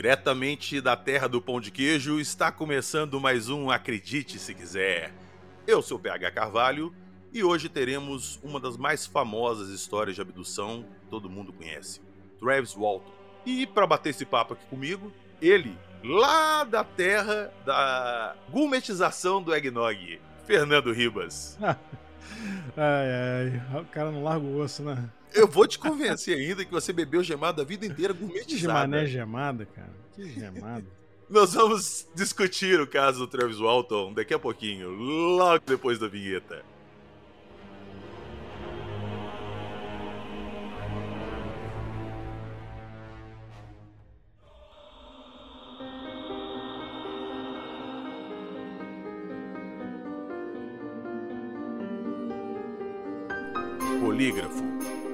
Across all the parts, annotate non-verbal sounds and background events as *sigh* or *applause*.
Diretamente da terra do pão de queijo, está começando mais um Acredite Se Quiser. Eu sou o PH Carvalho e hoje teremos uma das mais famosas histórias de abdução que todo mundo conhece, Travis Walton. E para bater esse papo aqui comigo, ele, lá da terra da gourmetização do eggnog, Fernando Ribas. *laughs* ai, ai, o cara não larga o osso, né? Eu vou te convencer ainda que você bebeu gemada a vida inteira gourmetizada. Que mané gemada, cara. Que gemada. Nós vamos discutir o caso do Travis Walton daqui a pouquinho, logo depois da vinheta.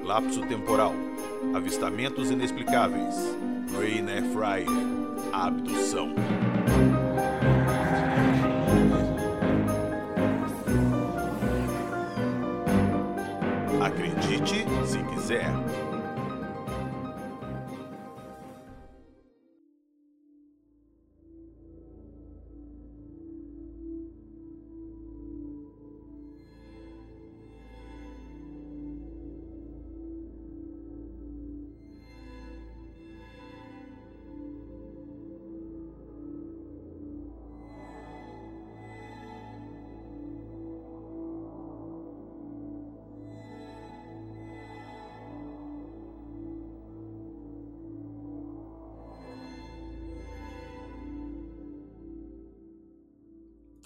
Lapso temporal, avistamentos inexplicáveis, Rain Air Fryer, abdução. Acredite se quiser.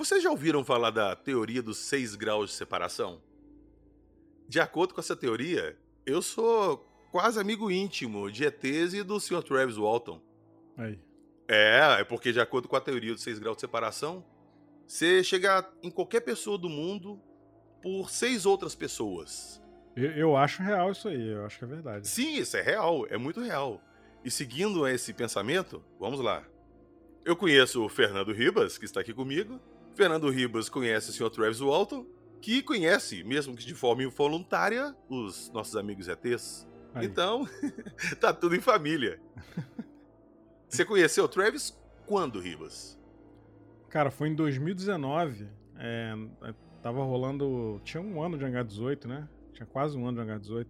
Vocês já ouviram falar da teoria dos seis graus de separação? De acordo com essa teoria, eu sou quase amigo íntimo de ETs e do Sr. Travis Walton. Aí. É, é porque de acordo com a teoria dos seis graus de separação, você chega em qualquer pessoa do mundo por seis outras pessoas. Eu, eu acho real isso aí, eu acho que é verdade. Sim, isso é real, é muito real. E seguindo esse pensamento, vamos lá. Eu conheço o Fernando Ribas, que está aqui comigo, Fernando Ribas conhece o Sr. Travis Walton, que conhece, mesmo que de forma involuntária, os nossos amigos ETs. Aí. Então, *laughs* tá tudo em família. *laughs* Você conheceu o Travis quando, Ribas? Cara, foi em 2019. É, tava rolando. Tinha um ano de H18, né? Tinha quase um ano de H18.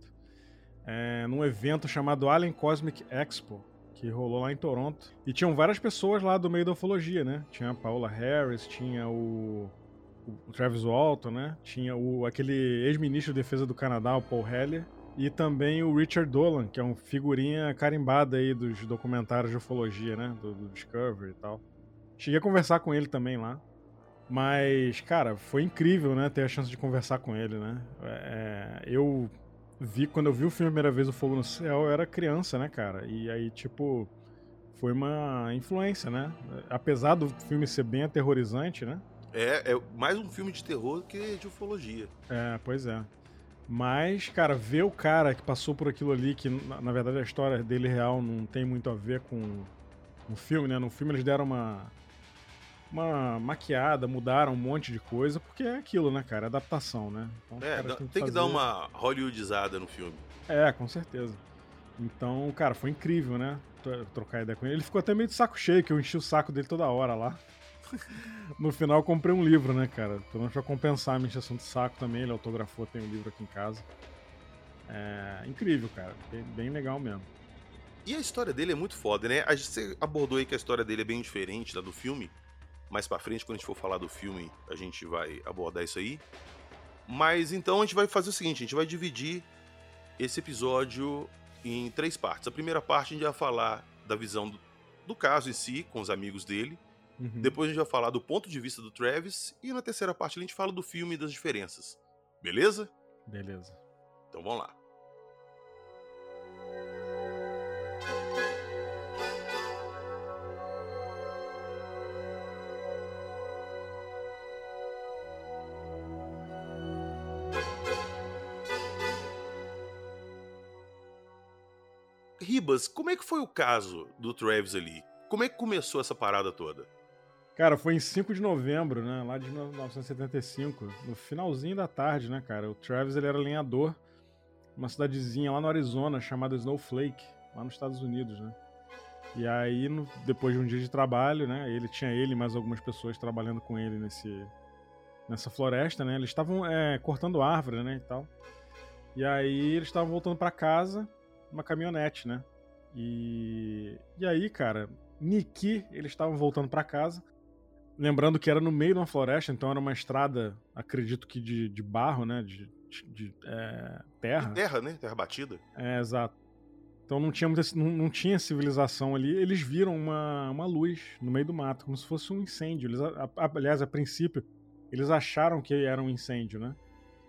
É, num evento chamado Alien Cosmic Expo que rolou lá em Toronto. E tinham várias pessoas lá do meio da ufologia, né? Tinha a Paula Harris, tinha o, o Travis Walton, né? Tinha o, aquele ex-ministro de defesa do Canadá, o Paul Heller. E também o Richard Dolan, que é um figurinha carimbada aí dos documentários de ufologia, né? Do, do Discovery e tal. Cheguei a conversar com ele também lá. Mas, cara, foi incrível, né? Ter a chance de conversar com ele, né? É, eu vi, quando eu vi o filme a primeira vez, O Fogo no Céu, eu era criança, né, cara? E aí, tipo, foi uma influência, né? Apesar do filme ser bem aterrorizante, né? É, é mais um filme de terror que de ufologia. É, pois é. Mas, cara, ver o cara que passou por aquilo ali, que na, na verdade a história dele real não tem muito a ver com o filme, né? No filme eles deram uma uma maquiada, mudaram um monte de coisa, porque é aquilo, né, cara? Adaptação, né? Então, é, tem, que, tem que dar uma hollywoodizada no filme. É, com certeza. Então, cara, foi incrível, né? Trocar ideia com ele. Ele ficou até meio de saco cheio, que eu enchi o saco dele toda hora lá. *laughs* no final eu comprei um livro, né, cara? Pelo menos pra compensar a minha encheção de saco também. Ele autografou, tem um livro aqui em casa. É incrível, cara. Bem, bem legal mesmo. E a história dele é muito foda, né? Gente abordou aí que a história dele é bem diferente da do filme mais para frente, quando a gente for falar do filme, a gente vai abordar isso aí. Mas então a gente vai fazer o seguinte: a gente vai dividir esse episódio em três partes. A primeira parte a gente vai falar da visão do, do caso em si, com os amigos dele. Uhum. Depois a gente vai falar do ponto de vista do Travis. E na terceira parte a gente fala do filme e das diferenças. Beleza? Beleza. Então vamos lá. Ribas, como é que foi o caso do Travis ali? Como é que começou essa parada toda? Cara, foi em 5 de novembro, né? Lá de 1975, no finalzinho da tarde, né, cara? O Travis ele era lenhador uma cidadezinha lá no Arizona chamada Snowflake, lá nos Estados Unidos, né? E aí, no, depois de um dia de trabalho, né? Ele tinha ele e mais algumas pessoas trabalhando com ele nesse, nessa floresta, né? Eles estavam é, cortando árvore, né? E tal. E aí eles estavam voltando para casa, uma caminhonete, né? E, e aí, cara, Niki, eles estavam voltando para casa. Lembrando que era no meio de uma floresta, então era uma estrada, acredito que de, de barro, né? De, de, de é, terra. De terra, né? Terra batida. É, exato. Então não tinha, muita, não, não, tinha civilização ali. Eles viram uma, uma luz no meio do mato, como se fosse um incêndio. Eles, a, a, aliás, a princípio, eles acharam que era um incêndio, né?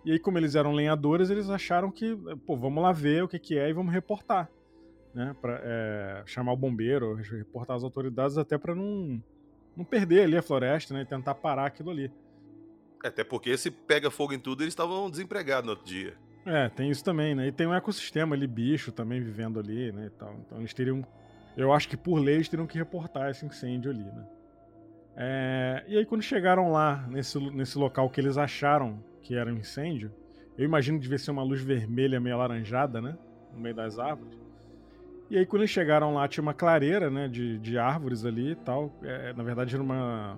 E aí, como eles eram lenhadores, eles acharam que, pô, vamos lá ver o que, que é e vamos reportar. Né? Pra é, chamar o bombeiro, reportar as autoridades, até para não, não perder ali a floresta, né? E tentar parar aquilo ali. Até porque se pega fogo em tudo, eles estavam desempregados no outro dia. É, tem isso também, né? E tem um ecossistema ali, bicho também vivendo ali, né? E tal. Então eles teriam. Eu acho que por lei eles teriam que reportar esse incêndio ali, né? É, e aí, quando chegaram lá, nesse, nesse local que eles acharam que era um incêndio, eu imagino que devia ser uma luz vermelha meio alaranjada, né? No meio das árvores. E aí, quando eles chegaram lá, tinha uma clareira, né? De, de árvores ali e tal. É, na verdade, era uma.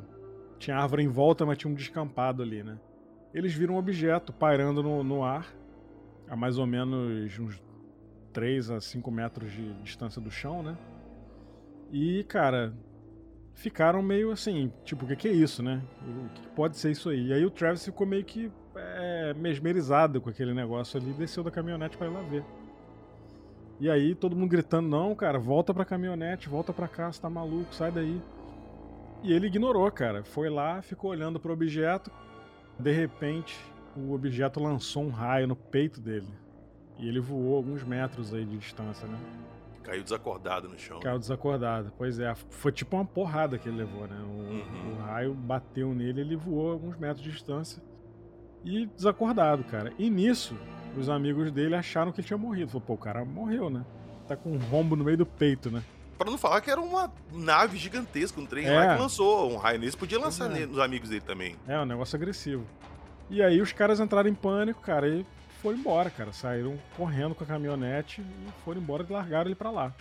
Tinha árvore em volta, mas tinha um descampado ali, né? Eles viram um objeto pairando no, no ar, a mais ou menos uns 3 a 5 metros de distância do chão, né? E, cara, ficaram meio assim, tipo, o que, que é isso, né? O que pode ser isso aí? E aí o Travis ficou meio que é, mesmerizado com aquele negócio ali, desceu da caminhonete para ir lá ver. E aí todo mundo gritando: "Não, cara, volta pra caminhonete, volta pra cá, você tá maluco, sai daí". E ele ignorou, cara. Foi lá, ficou olhando pro objeto. De repente, o objeto lançou um raio no peito dele. E ele voou alguns metros aí de distância, né? Caiu desacordado no chão. Caiu desacordado. Pois é, foi tipo uma porrada que ele levou, né? O, uhum. o raio bateu nele, ele voou alguns metros de distância. E desacordado, cara. E nisso, os amigos dele acharam que ele tinha morrido. Falou, pô, o cara morreu, né? Tá com um rombo no meio do peito, né? Pra não falar que era uma nave gigantesca, um trem é. lá que lançou um raio nesse, podia lançar é. nos amigos dele também. É, um negócio agressivo. E aí os caras entraram em pânico, cara, e foram embora, cara. Saíram correndo com a caminhonete e foram embora e largaram ele para lá.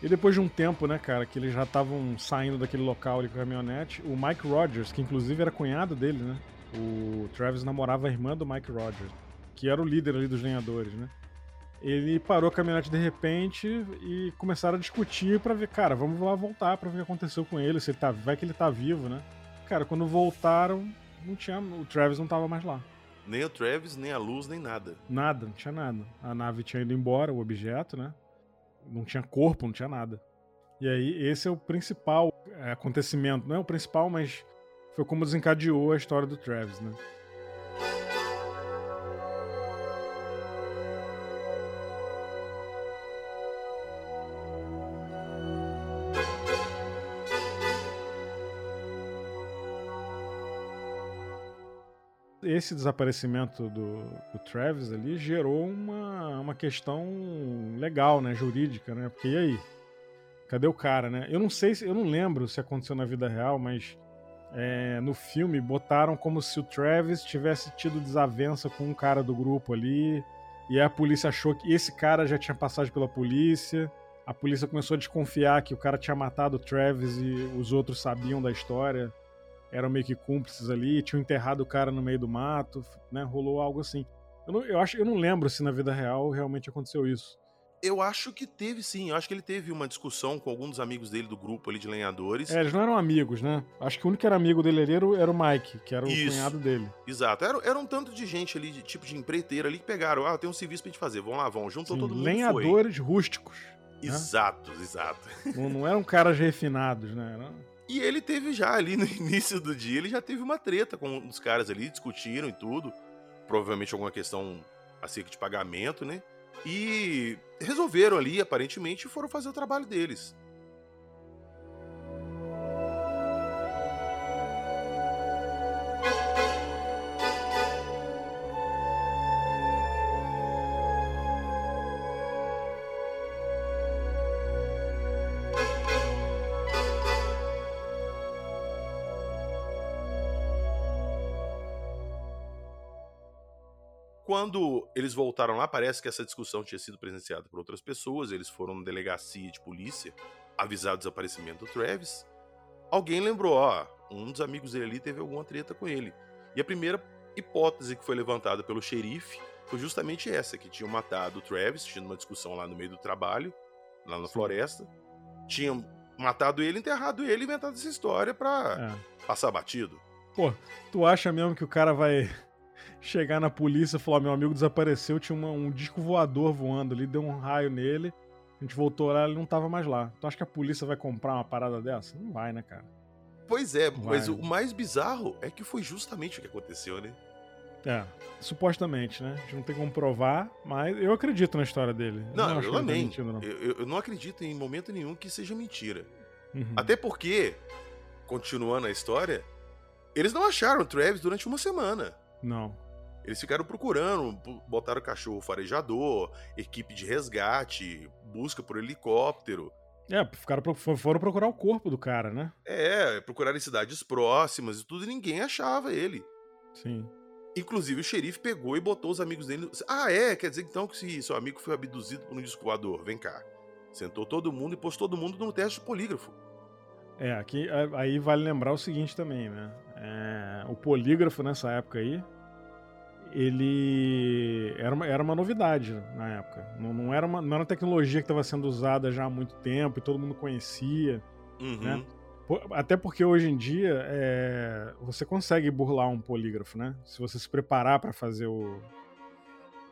E depois de um tempo, né, cara, que eles já estavam saindo daquele local ali com a caminhonete, o Mike Rogers, que inclusive era cunhado dele, né? O Travis namorava a irmã do Mike Rogers que era o líder ali dos lenhadores, né? Ele parou a caminhonete de repente e começaram a discutir para ver, cara, vamos lá voltar para ver o que aconteceu com ele, se ele tá, vai que ele tá vivo, né? Cara, quando voltaram, não tinha, o Travis não tava mais lá. Nem o Travis, nem a luz, nem nada. Nada, não tinha nada. A nave tinha ido embora, o objeto, né? Não tinha corpo, não tinha nada. E aí, esse é o principal é, acontecimento. Não é o principal, mas foi como desencadeou a história do Travis, né? Esse desaparecimento do, do, Travis ali gerou uma, uma questão legal, né, jurídica, né? Porque e aí? Cadê o cara, né? Eu não sei, se, eu não lembro se aconteceu na vida real, mas é, no filme botaram como se o Travis tivesse tido desavença com um cara do grupo ali, e a polícia achou que esse cara já tinha passagem pela polícia. A polícia começou a desconfiar que o cara tinha matado o Travis e os outros sabiam da história eram meio que cúmplices ali, tinham enterrado o cara no meio do mato, né? Rolou algo assim. Eu, não, eu acho, eu não lembro se na vida real realmente aconteceu isso. Eu acho que teve sim. Eu acho que ele teve uma discussão com alguns dos amigos dele do grupo ali de lenhadores. É, eles não eram amigos, né? Acho que o único que era amigo dele era era o Mike, que era o Isso. cunhado dele. Exato. Era, era um tanto de gente ali, de tipo de empreiteiro ali, que pegaram. Ah, tem um serviço pra gente fazer. Vamos lá, vão. Juntou sim, todo mundo. Lenhadores rústicos. Né? Exato, né? exato. Não, não, eram caras refinados, né? Era... E ele teve já ali no *laughs* início do dia, ele já teve uma treta com os caras ali, discutiram e tudo. Provavelmente alguma questão acerca de pagamento, né? E resolveram ali, aparentemente, e foram fazer o trabalho deles. Quando eles voltaram lá, parece que essa discussão tinha sido presenciada por outras pessoas. Eles foram na delegacia de polícia avisar o desaparecimento do Travis. Alguém lembrou, ó, um dos amigos dele ali teve alguma treta com ele. E a primeira hipótese que foi levantada pelo xerife foi justamente essa, que tinham matado o Travis, tinha uma discussão lá no meio do trabalho, lá na floresta. Tinham matado ele, enterrado ele e inventado essa história pra é. passar batido. Pô, tu acha mesmo que o cara vai chegar na polícia e falar: meu amigo desapareceu, tinha uma, um disco voador voando ali, deu um raio nele, a gente voltou lá, ele não tava mais lá. Tu acha que a polícia vai comprar uma parada dessa? Não vai, né, cara? Pois é, mas o mais bizarro é que foi justamente o que aconteceu, né? É, supostamente, né? A gente não tem como provar, mas eu acredito na história dele. Não, não eu tá também. Não. Eu, eu, não acredito em momento nenhum que seja mentira. Uhum. Até porque, continuando a história, eles não acharam o Travis durante uma semana. Não. Eles ficaram procurando, botaram cachorro farejador, equipe de resgate, busca por helicóptero. É, ficaram, foram procurar o corpo do cara, né? É, procuraram em cidades próximas e tudo, e ninguém achava ele. Sim. Inclusive o xerife pegou e botou os amigos dele. Ah, é? Quer dizer então que se seu amigo foi abduzido por um disco vem cá. Sentou todo mundo e pôs todo mundo no teste de polígrafo. É, aqui aí vale lembrar o seguinte também, né? É, o polígrafo nessa época aí, ele era uma, era uma novidade na época. Não, não, era uma, não era uma tecnologia que estava sendo usada já há muito tempo e todo mundo conhecia. Uhum. Né? Até porque hoje em dia é, você consegue burlar um polígrafo, né? Se você se preparar para fazer o,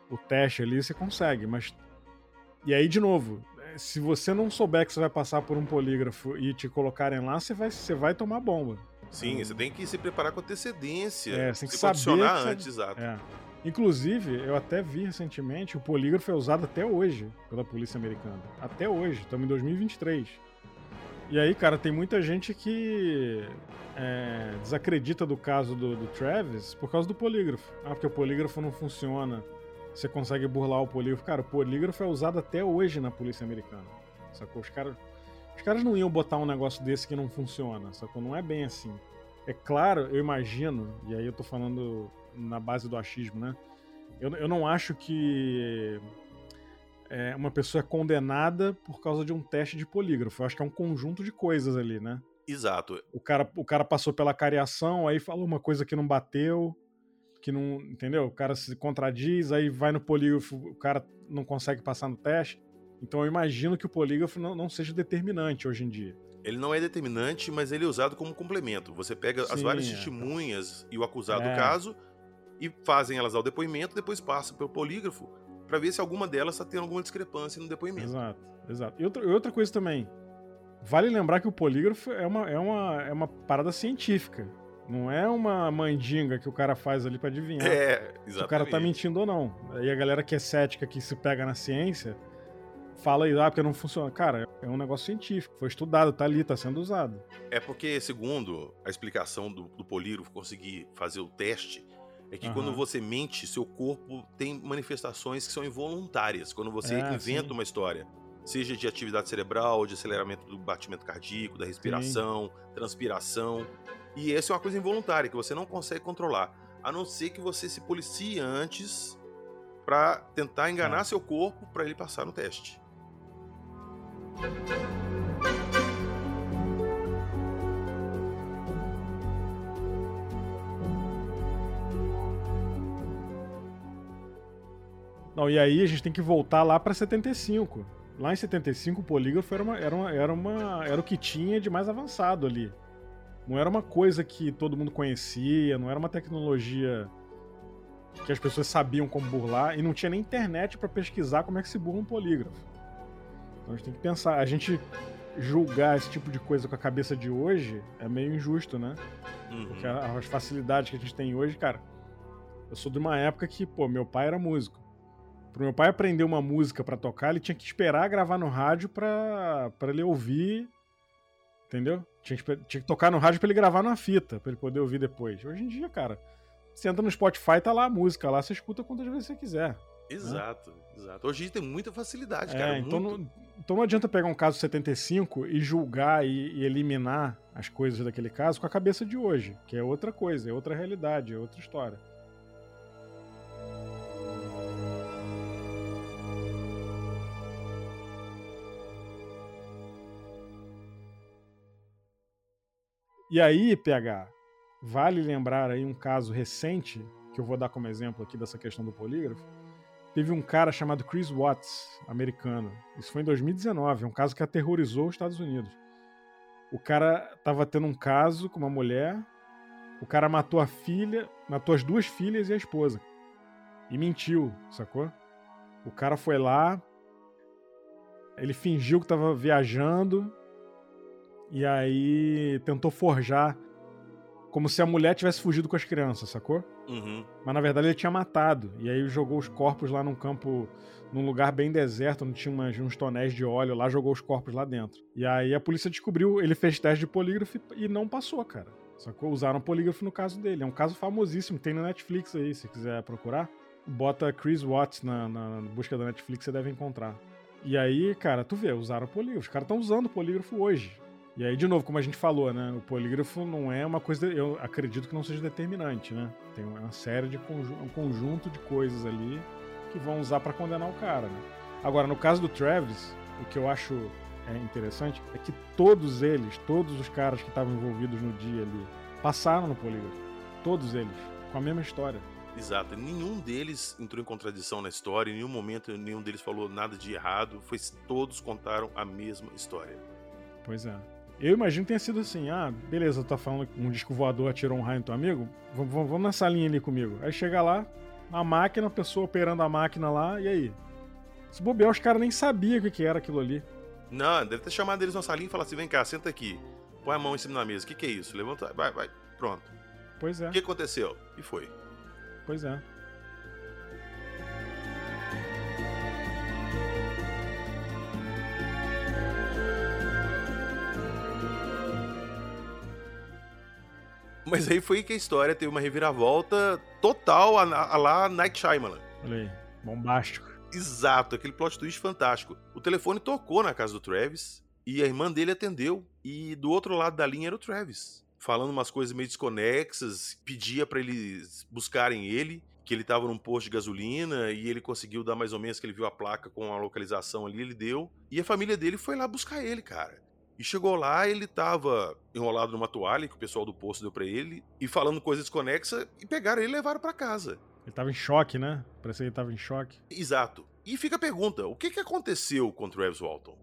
o teste ali, você consegue. Mas e aí de novo, é, se você não souber que você vai passar por um polígrafo e te colocarem lá, você vai, você vai tomar bomba. Sim, você tem que se preparar com antecedência. É, você tem que se saber que antes, exato. É. Inclusive, eu até vi recentemente, o polígrafo é usado até hoje pela polícia americana. Até hoje, estamos em 2023. E aí, cara, tem muita gente que é, desacredita do caso do, do, Travis por causa do polígrafo. Ah, porque o polígrafo não funciona. Você consegue burlar o polígrafo. Cara, o polígrafo é usado até hoje na polícia americana. Sacou? Os caras, os caras não iam botar um negócio desse que não funciona, sacou? Não é bem assim. É claro, eu imagino, e aí eu tô falando na base do achismo, né? Eu, eu não acho que é, uma pessoa é condenada por causa de um teste de polígrafo. Eu acho que é um conjunto de coisas ali, né? Exato. O cara, o cara passou pela cariação, aí falou uma coisa que não bateu, que não. Entendeu? O cara se contradiz, aí vai no polígrafo, o cara não consegue passar no teste. Então eu imagino que o polígrafo não, não seja determinante hoje em dia. Ele não é determinante, mas ele é usado como complemento. Você pega Sim, as várias é. testemunhas e o acusado é. do caso e fazem elas ao depoimento, depois passam pelo polígrafo para ver se alguma delas está tendo alguma discrepância no depoimento. Exato, exato. E outra, outra coisa também, vale lembrar que o polígrafo é uma, é uma, é uma parada científica. Não é uma mandinga que o cara faz ali para adivinhar é, se o cara tá mentindo ou não. E a galera que é cética, que se pega na ciência, fala aí, ah, porque não funciona. Cara, é um negócio científico, foi estudado, tá ali, tá sendo usado. É porque, segundo a explicação do, do polígrafo conseguir fazer o teste, é que uhum. quando você mente, seu corpo tem manifestações que são involuntárias. Quando você é, inventa sim. uma história, seja de atividade cerebral, de aceleramento do batimento cardíaco, da respiração, sim. transpiração. E essa é uma coisa involuntária que você não consegue controlar, a não ser que você se policie antes para tentar enganar é. seu corpo para ele passar no teste. Não, e aí a gente tem que voltar lá para 75. Lá em 75 o polígrafo era, uma, era, uma, era, uma, era o que tinha de mais avançado ali. Não era uma coisa que todo mundo conhecia, não era uma tecnologia que as pessoas sabiam como burlar e não tinha nem internet para pesquisar como é que se burla um polígrafo. Então a gente tem que pensar, a gente julgar esse tipo de coisa com a cabeça de hoje é meio injusto, né? Uhum. Porque as facilidades que a gente tem hoje, cara. Eu sou de uma época que, pô, meu pai era músico. Pro meu pai aprender uma música para tocar, ele tinha que esperar gravar no rádio pra, pra ele ouvir. Entendeu? Tinha que, tinha que tocar no rádio pra ele gravar na fita, pra ele poder ouvir depois. Hoje em dia, cara, você entra no Spotify, tá lá a música lá, você escuta quantas vezes você quiser. Exato, né? exato. Hoje tem muita facilidade, é, cara. Então, muito... não, então não adianta pegar um caso 75 e julgar e, e, eliminar as coisas daquele caso com a cabeça de hoje, que é outra coisa, é outra realidade, é outra história. E aí, PH, vale lembrar aí um caso recente que eu vou dar como exemplo aqui dessa questão do polígrafo, Teve um cara chamado Chris Watts, americano. Isso foi em 2019, um caso que aterrorizou os Estados Unidos. O cara tava tendo um caso com uma mulher, o cara matou a filha, matou as duas filhas e a esposa. E mentiu, sacou? O cara foi lá, ele fingiu que tava viajando e aí tentou forjar como se a mulher tivesse fugido com as crianças, sacou? Uhum. Mas na verdade ele tinha matado. E aí jogou os corpos lá num campo, num lugar bem deserto, onde tinha umas, uns tonéis de óleo lá, jogou os corpos lá dentro. E aí a polícia descobriu, ele fez teste de polígrafo e não passou, cara. Sacou? Usaram polígrafo no caso dele. É um caso famosíssimo, tem no Netflix aí, se quiser procurar. Bota Chris Watts na, na busca da Netflix, você deve encontrar. E aí, cara, tu vê, usaram polígrafo. Os caras estão usando polígrafo hoje. E aí, de novo, como a gente falou, né? O polígrafo não é uma coisa. Eu acredito que não seja determinante, né? Tem uma série de conju um conjunto de coisas ali que vão usar para condenar o cara, né? Agora, no caso do Travis, o que eu acho é interessante é que todos eles, todos os caras que estavam envolvidos no dia ali, passaram no polígrafo. Todos eles, com a mesma história. Exato. Nenhum deles entrou em contradição na história, em nenhum momento nenhum deles falou nada de errado. Foi, todos contaram a mesma história. Pois é. Eu imagino que tenha sido assim: ah, beleza, tá falando que um disco voador atirou um raio no teu amigo? Vamos, vamos nessa linha ali comigo. Aí chega lá, a máquina, a pessoa operando a máquina lá, e aí? Se bobear, os caras nem sabiam o que, que era aquilo ali. Não, deve ter chamado eles na salinha e falado assim: vem cá, senta aqui. Põe a mão em cima da mesa. O que, que é isso? Levanta, vai, vai. Pronto. Pois é. O que aconteceu? E foi. Pois é. Mas aí foi que a história teve uma reviravolta total a, a lá Night Shyamalan. Olha aí, bombástico. Exato, aquele plot twist fantástico. O telefone tocou na casa do Travis e a irmã dele atendeu. E do outro lado da linha era o Travis. Falando umas coisas meio desconexas, pedia para eles buscarem ele, que ele tava num posto de gasolina e ele conseguiu dar mais ou menos que ele viu a placa com a localização ali, ele deu. E a família dele foi lá buscar ele, cara. E chegou lá, ele tava enrolado numa toalha que o pessoal do posto deu para ele e falando coisas desconexas e pegaram ele e levaram para casa. Ele tava em choque, né? Parece que ele tava em choque. Exato. E fica a pergunta: o que, que aconteceu com o Travis Walton?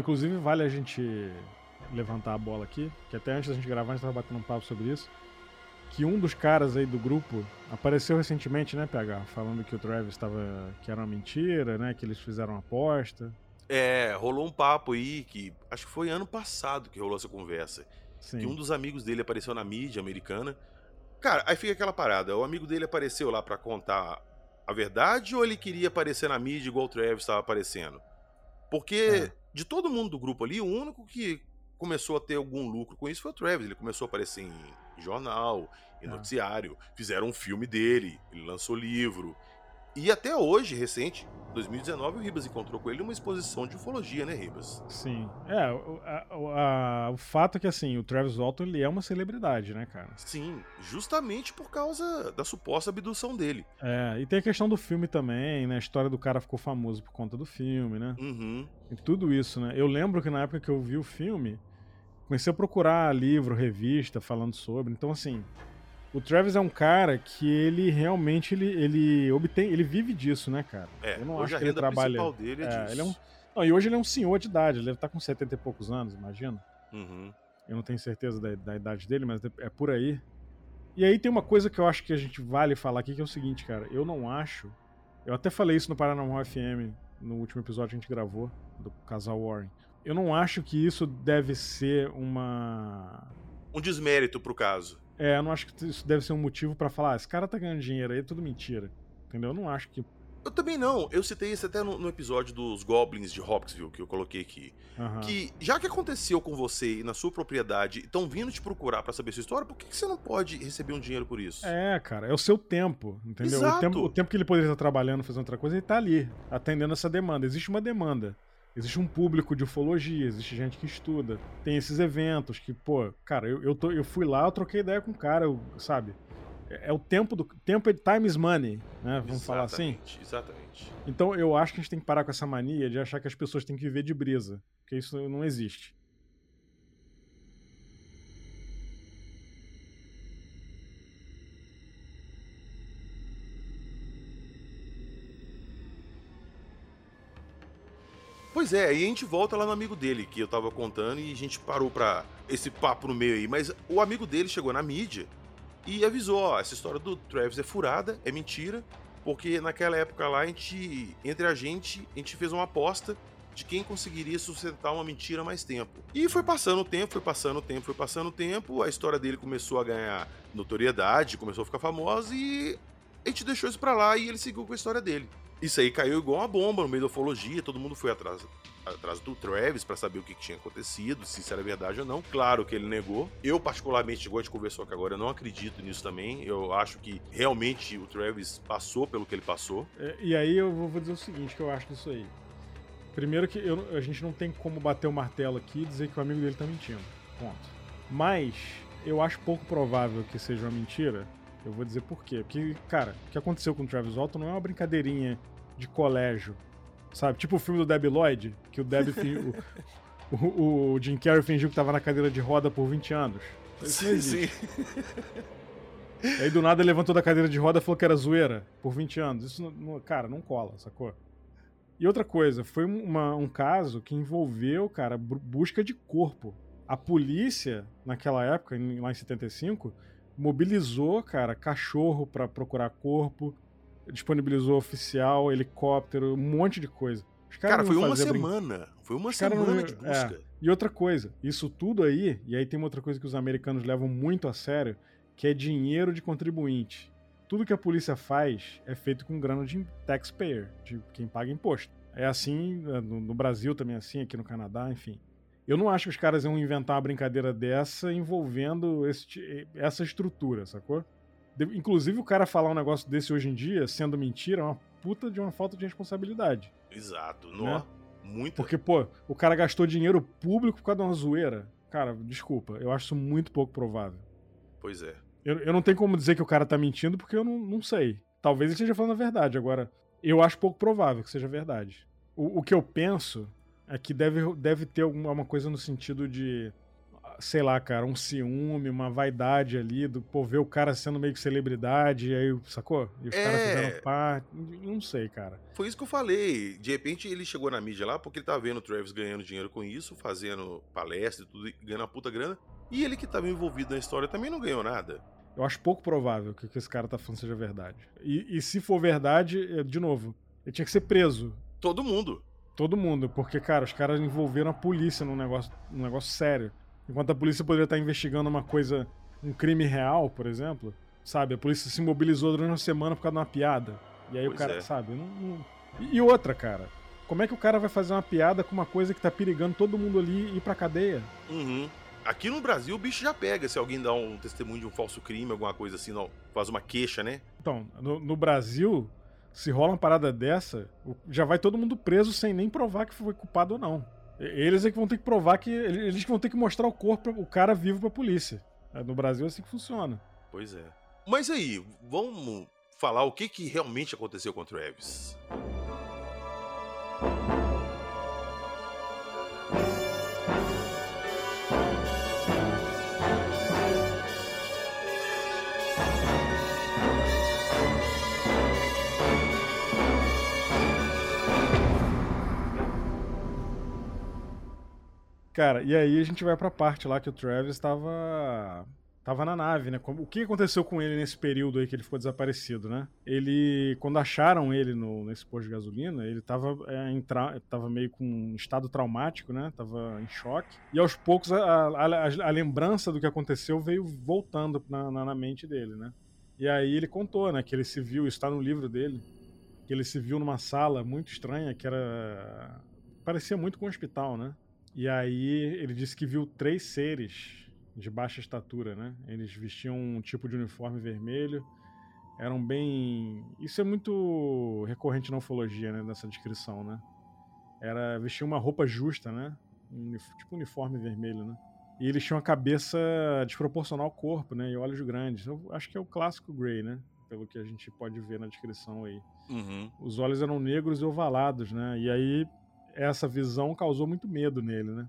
Inclusive vale a gente levantar a bola aqui, que até antes da gente gravar a gente tava batendo um papo sobre isso. Que um dos caras aí do grupo apareceu recentemente, né, PH? Falando que o Travis estava. que era uma mentira, né? Que eles fizeram uma aposta. É, rolou um papo aí que. Acho que foi ano passado que rolou essa conversa. Sim. Que um dos amigos dele apareceu na mídia americana. Cara, aí fica aquela parada. O amigo dele apareceu lá para contar a verdade ou ele queria aparecer na mídia igual o Travis estava aparecendo? Porque É. de todo mundo do grupo ali, o único que começou a ter algum lucro com isso foi o Travis. Ele começou a aparecer em jornal, em É. noticiário. Fizeram um filme dele, ele lançou livro. E até hoje, recente, 2019, o Ribas encontrou com ele numa exposição de ufologia, né, Ribas? Sim. É, o, a- a- o fato é que, assim, o Travis Walton, ele é uma celebridade, né, cara? Sim, justamente por causa da suposta abdução dele. É, e tem a questão do filme também, né? A história do cara ficou famoso por conta do filme, né? Uhum. E tudo isso, né? Eu lembro que na época que eu vi o filme, comecei a procurar livro, revista falando sobre. Então, assim, o Travis é um cara que ele realmente ele, ele obtém, ele vive disso, né, cara? É, eu não acho que ele trabalha. dele é, É, disso. ele é um- Não, e hoje ele é um senhor de idade, ele deve estar com 70 e poucos anos, imagina. Uhum. Eu não tenho certeza da, da idade dele, mas é por aí. E aí tem uma coisa que eu acho que a gente vale falar aqui, que é o seguinte, cara. Eu não acho. Eu até falei isso no Paranormal FM, no último episódio que a gente gravou, do casal Warren. Eu não acho que isso deve ser uma. Um desmérito pro caso. É, eu não acho que isso deve ser um motivo pra falar, ah, esse cara tá ganhando dinheiro aí, é tudo mentira. Entendeu? Eu não acho que Eu também não. Eu citei isso até no, no episódio dos Goblins de Hopkinsville, que eu coloquei aqui. Aham. Que já que aconteceu com você e na sua propriedade, estão vindo te procurar pra saber sua história, por que, que você não pode receber um dinheiro por isso? É, cara, é o seu tempo, entendeu? O Exato. tempo, o tempo que ele poderia estar trabalhando, fazendo outra coisa, ele tá ali, atendendo essa demanda. Existe uma demanda. Existe um público de ufologia, existe gente que estuda. Tem esses eventos que, pô, cara, eu, eu, tô, eu fui lá, eu troquei ideia com o cara, eu- sabe? É, é o tempo do. Tempo é time is money, né? Vamos falar assim? Exatamente, Exatamente. Então eu acho que a gente tem que parar com essa mania de achar que as pessoas têm que viver de brisa. Porque isso não existe. Pois é, aí a gente volta lá no amigo dele, que eu tava contando, e a gente parou pra esse papo no meio aí. Mas o amigo dele chegou na mídia e avisou: ó, essa história do Travis é furada, é mentira, porque naquela época lá, a gente, entre a gente, a gente fez uma aposta de quem conseguiria sustentar uma mentira mais tempo. E foi passando o tempo, foi passando o tempo, foi passando o tempo, a história dele começou a ganhar notoriedade, começou a ficar famosa e a gente deixou isso pra lá e ele seguiu com a história dele. Isso aí caiu igual uma bomba no meio da ufologia, todo mundo foi atrás, atrás do Travis pra saber o que, que tinha acontecido, se isso era verdade ou não. Claro que ele negou. Eu, particularmente, igual a gente conversou aqui agora, eu não acredito nisso também. Eu acho que realmente o Travis passou pelo que ele passou. É, E aí eu vou vou dizer o seguinte que eu acho disso aí. Primeiro que eu- a gente não tem como bater o martelo aqui e dizer que o amigo dele tá mentindo. Ponto. Mas eu acho pouco provável que seja uma mentira. Eu vou dizer por quê. Porque, cara, o que aconteceu com o Travis Walton não é uma brincadeirinha de colégio. Sabe? Tipo o filme do Debbie Lloyd, que o Debbie fin- o, o, o Jim Carrey fingiu que tava na cadeira de roda por 20 anos. Isso existe. E aí do nada ele levantou da cadeira de roda e falou que era zoeira por 20 anos. Isso, não- não, cara, não cola, sacou? E outra coisa, foi um- uma- um caso que envolveu, cara, bu- busca de corpo. A polícia, naquela época, em- lá em 75, mobilizou, cara, cachorro pra procurar corpo, disponibilizou oficial, helicóptero, um monte de coisa. Cara, foi uma semana. Foi uma Os caras não semana de busca. E outra coisa, isso tudo aí, e aí tem uma outra coisa que os americanos levam muito a sério, que é dinheiro de contribuinte. Tudo que a polícia faz é feito com grana de taxpayer, de quem paga imposto. É assim, é, no Brasil também é assim, aqui no Canadá, enfim. Eu não acho que os caras iam inventar uma brincadeira dessa envolvendo esse ti- essa estrutura, sacou? Inclusive, o cara falar um negócio desse hoje em dia, sendo mentira, é uma puta de uma falta de responsabilidade. Exato. Né? Muita. Porque, pô, o cara gastou dinheiro público por causa de uma zoeira. Cara, desculpa, eu acho isso muito pouco provável. Pois é. Eu, eu não tenho como dizer que o cara tá mentindo porque eu não, não sei. Talvez ele esteja falando a verdade. Agora, eu acho pouco provável que seja verdade. O, o que eu penso é que deve, deve ter alguma coisa no sentido de, sei lá, cara, um ciúme, uma vaidade ali, do pô, ver o cara sendo meio que celebridade, e aí, sacou? E os É. caras fizeram parte. Não sei, cara. Foi isso que eu falei. De repente ele chegou na mídia lá porque ele tava vendo o Travis ganhando dinheiro com isso, fazendo palestra e tudo, ganhando a puta grana. E ele que tava envolvido na história também não ganhou nada. Eu acho pouco provável que o que esse cara tá falando seja verdade. E, e se for verdade, é, de novo, ele tinha que ser preso. Todo mundo. Todo mundo, porque, cara, os caras envolveram a polícia num negócio, num negócio sério. Enquanto a polícia poderia estar investigando uma coisa, um crime real, por exemplo, sabe? A polícia se mobilizou durante uma semana por causa de uma piada. E aí o Pois cara, é. sabe? Não, não- E outra, cara, como é que o cara vai fazer uma piada com uma coisa que tá perigando todo mundo ali e ir pra cadeia? Uhum. Aqui no Brasil o bicho já pega se alguém dá um testemunho de um falso crime, alguma coisa assim, não, faz uma queixa, né? Então, no, no Brasil, se rola uma parada dessa, o- já vai todo mundo preso sem nem provar que foi culpado ou não. Eles é que vão ter que provar que. Eles que vão ter que mostrar o corpo, o cara vivo pra polícia. É, No Brasil é assim que funciona. Pois é. Mas aí, vamos falar o que, que realmente aconteceu com o Travis. Cara, e aí a gente vai pra parte lá que o Travis tava. Tava na nave, né? O que aconteceu com ele nesse período aí que ele ficou desaparecido, né? Ele, quando acharam ele no, nesse posto de gasolina, ele tava, é, em tra- tava meio com um estado traumático, né? Tava em choque. E aos poucos a, a- a- a lembrança do que aconteceu veio voltando na, na- na mente dele, né? E aí ele contou, né? Que ele se viu, isso tá no livro dele, que ele se viu numa sala muito estranha, que era. parecia muito com um hospital, né? E aí ele disse que viu três seres de baixa estatura, né? Eles vestiam um tipo de uniforme vermelho, eram bem. Isso é muito recorrente na ufologia, né? Nessa descrição, né? Era vestir uma roupa justa, né? Um, tipo um uniforme vermelho, né? E eles tinham a cabeça desproporcional ao corpo, né? E olhos grandes. Eu acho que é o clássico Grey, né? Pelo que a gente pode ver na descrição aí. Uhum. Os olhos eram negros e ovalados, né? E aí essa visão causou muito medo nele, né?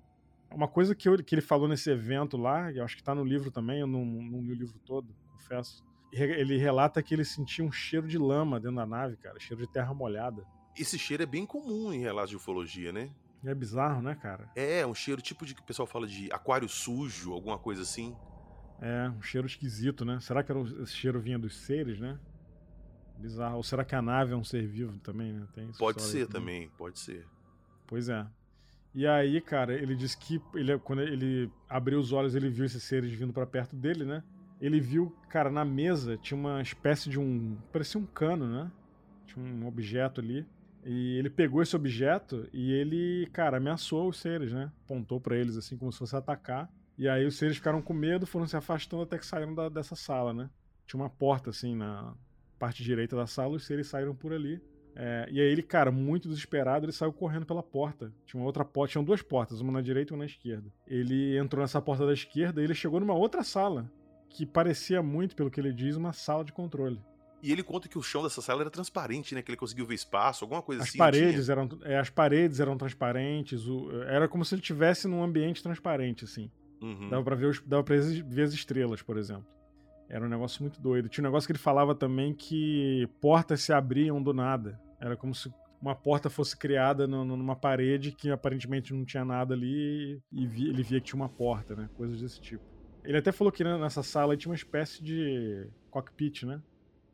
Uma coisa que, eu, que ele falou nesse evento lá, eu acho que tá no livro também, eu não, não li o livro todo, confesso. Ele relata que ele sentia um cheiro de lama dentro da nave, cara, cheiro de terra molhada. Esse cheiro é bem comum em relatos de ufologia, né? É bizarro, né, cara? É, um cheiro tipo de que o pessoal fala de aquário sujo, alguma coisa assim. É, um cheiro esquisito, né? Será que era, esse cheiro vinha dos seres, né? Bizarro. Ou será que a nave é um ser vivo também, né? Tem pode ser também, pode ser. Pois é. E aí, cara, ele disse que ele, quando ele abriu os olhos, ele viu esses seres vindo para perto dele, né? Ele viu, cara, na mesa tinha uma espécie de um. parecia um cano, né? Tinha um objeto ali. E ele pegou esse objeto e ele, cara, ameaçou os seres, né? Apontou para eles assim como se fosse atacar. E aí os seres ficaram com medo, foram se afastando até que saíram da, dessa sala, né? Tinha uma porta assim na parte direita da sala, os seres saíram por ali. É, e aí ele, cara, muito desesperado, ele saiu correndo pela porta. Tinha uma outra porta, tinham duas portas, uma na direita e uma na esquerda. Ele entrou nessa porta da esquerda e ele chegou numa outra sala, que parecia muito, pelo que ele diz, uma sala de controle. E ele conta que o chão dessa sala era transparente, né? Que ele conseguiu ver espaço, alguma coisa as assim. Paredes eram, é, as paredes eram transparentes, o, era como se ele estivesse num ambiente transparente, assim. Uhum. Dava pra ver, os, dava pra ver as estrelas, por exemplo. Era um negócio muito doido. Tinha um negócio que ele falava também que portas se abriam do nada. Era como se uma porta fosse criada no, numa parede que aparentemente não tinha nada ali e via, ele via que tinha uma porta, né? Coisas desse tipo. Ele até falou que nessa sala tinha uma espécie de cockpit, né?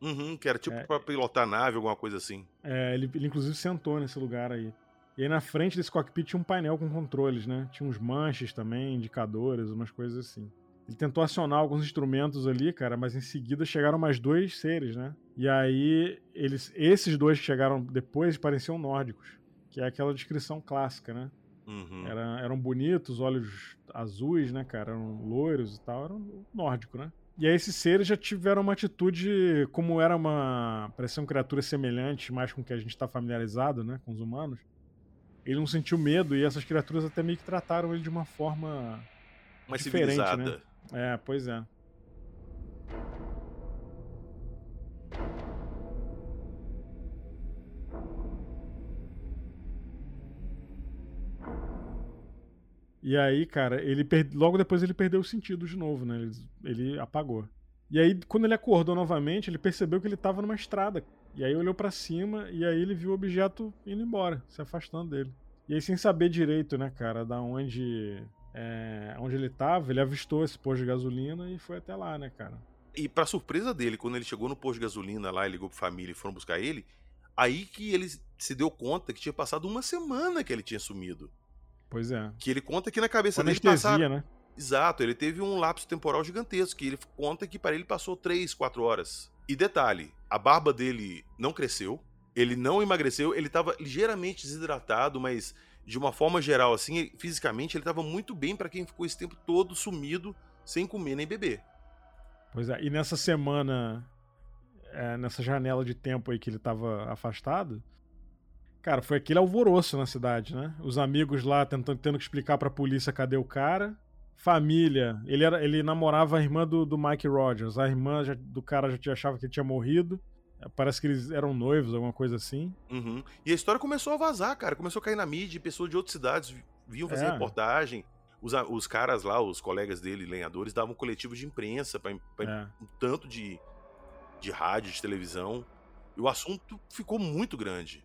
Uhum, que era tipo é, pra pilotar nave, alguma coisa assim. É, ele, ele inclusive sentou nesse lugar aí. E aí na frente desse cockpit tinha um painel com controles, né? Tinha uns manches também, indicadores, umas coisas assim. Ele tentou acionar alguns instrumentos ali, cara, mas em seguida chegaram mais dois seres, né? E aí, eles, esses dois que chegaram depois pareciam nórdicos, que é aquela descrição clássica, né? Uhum. Era, eram bonitos, olhos azuis, né, cara? Eram loiros e tal, eram nórdico, né? E aí esses seres já tiveram uma atitude, como era uma. pareciam criaturas semelhantes, mais com o que a gente está familiarizado, né? Com os humanos. Ele não sentiu medo e essas criaturas até meio que trataram ele de uma forma. Mais diferente, né? civilizada. Né? É, pois é. E aí, cara, ele per... logo depois ele perdeu o sentido de novo, né? Ele, ele apagou. E aí, quando ele acordou novamente, ele percebeu que ele estava numa estrada. E aí olhou para cima e aí ele viu o objeto indo embora, se afastando dele. E aí, sem saber direito, né, cara, da onde é, onde ele tava, ele avistou esse posto de gasolina e foi até lá, né, cara? E pra surpresa dele, quando ele chegou no posto de gasolina lá, ele ligou pra família e foram buscar ele, aí que ele se deu conta que tinha passado uma semana que ele tinha sumido. Pois é. Que ele conta que na cabeça dele passaram... né? Exato, ele teve um lapso temporal gigantesco, que ele conta que para ele passou 3, 4 horas. E detalhe, a barba dele não cresceu, ele não emagreceu, ele estava ligeiramente desidratado, mas de uma forma geral, assim, fisicamente, ele estava muito bem para quem ficou esse tempo todo sumido, sem comer nem beber. Pois é, e nessa semana, é, nessa janela de tempo aí que ele estava afastado, cara, foi aquele alvoroço na cidade, né? Os amigos lá tentando, tendo que explicar pra polícia cadê o cara. Família, ele, era, ele namorava a irmã do, do Mike Rogers, a irmã já, do cara já achava que ele tinha morrido. Parece que eles eram noivos, alguma coisa assim. Uhum. E a história começou a vazar, cara. Começou a cair na mídia, pessoas de outras cidades vinham fazer é. reportagem. Os, os caras lá, os colegas dele, lenhadores, davam coletivos de imprensa para é. um tanto de, de rádio, de televisão. E o assunto ficou muito grande.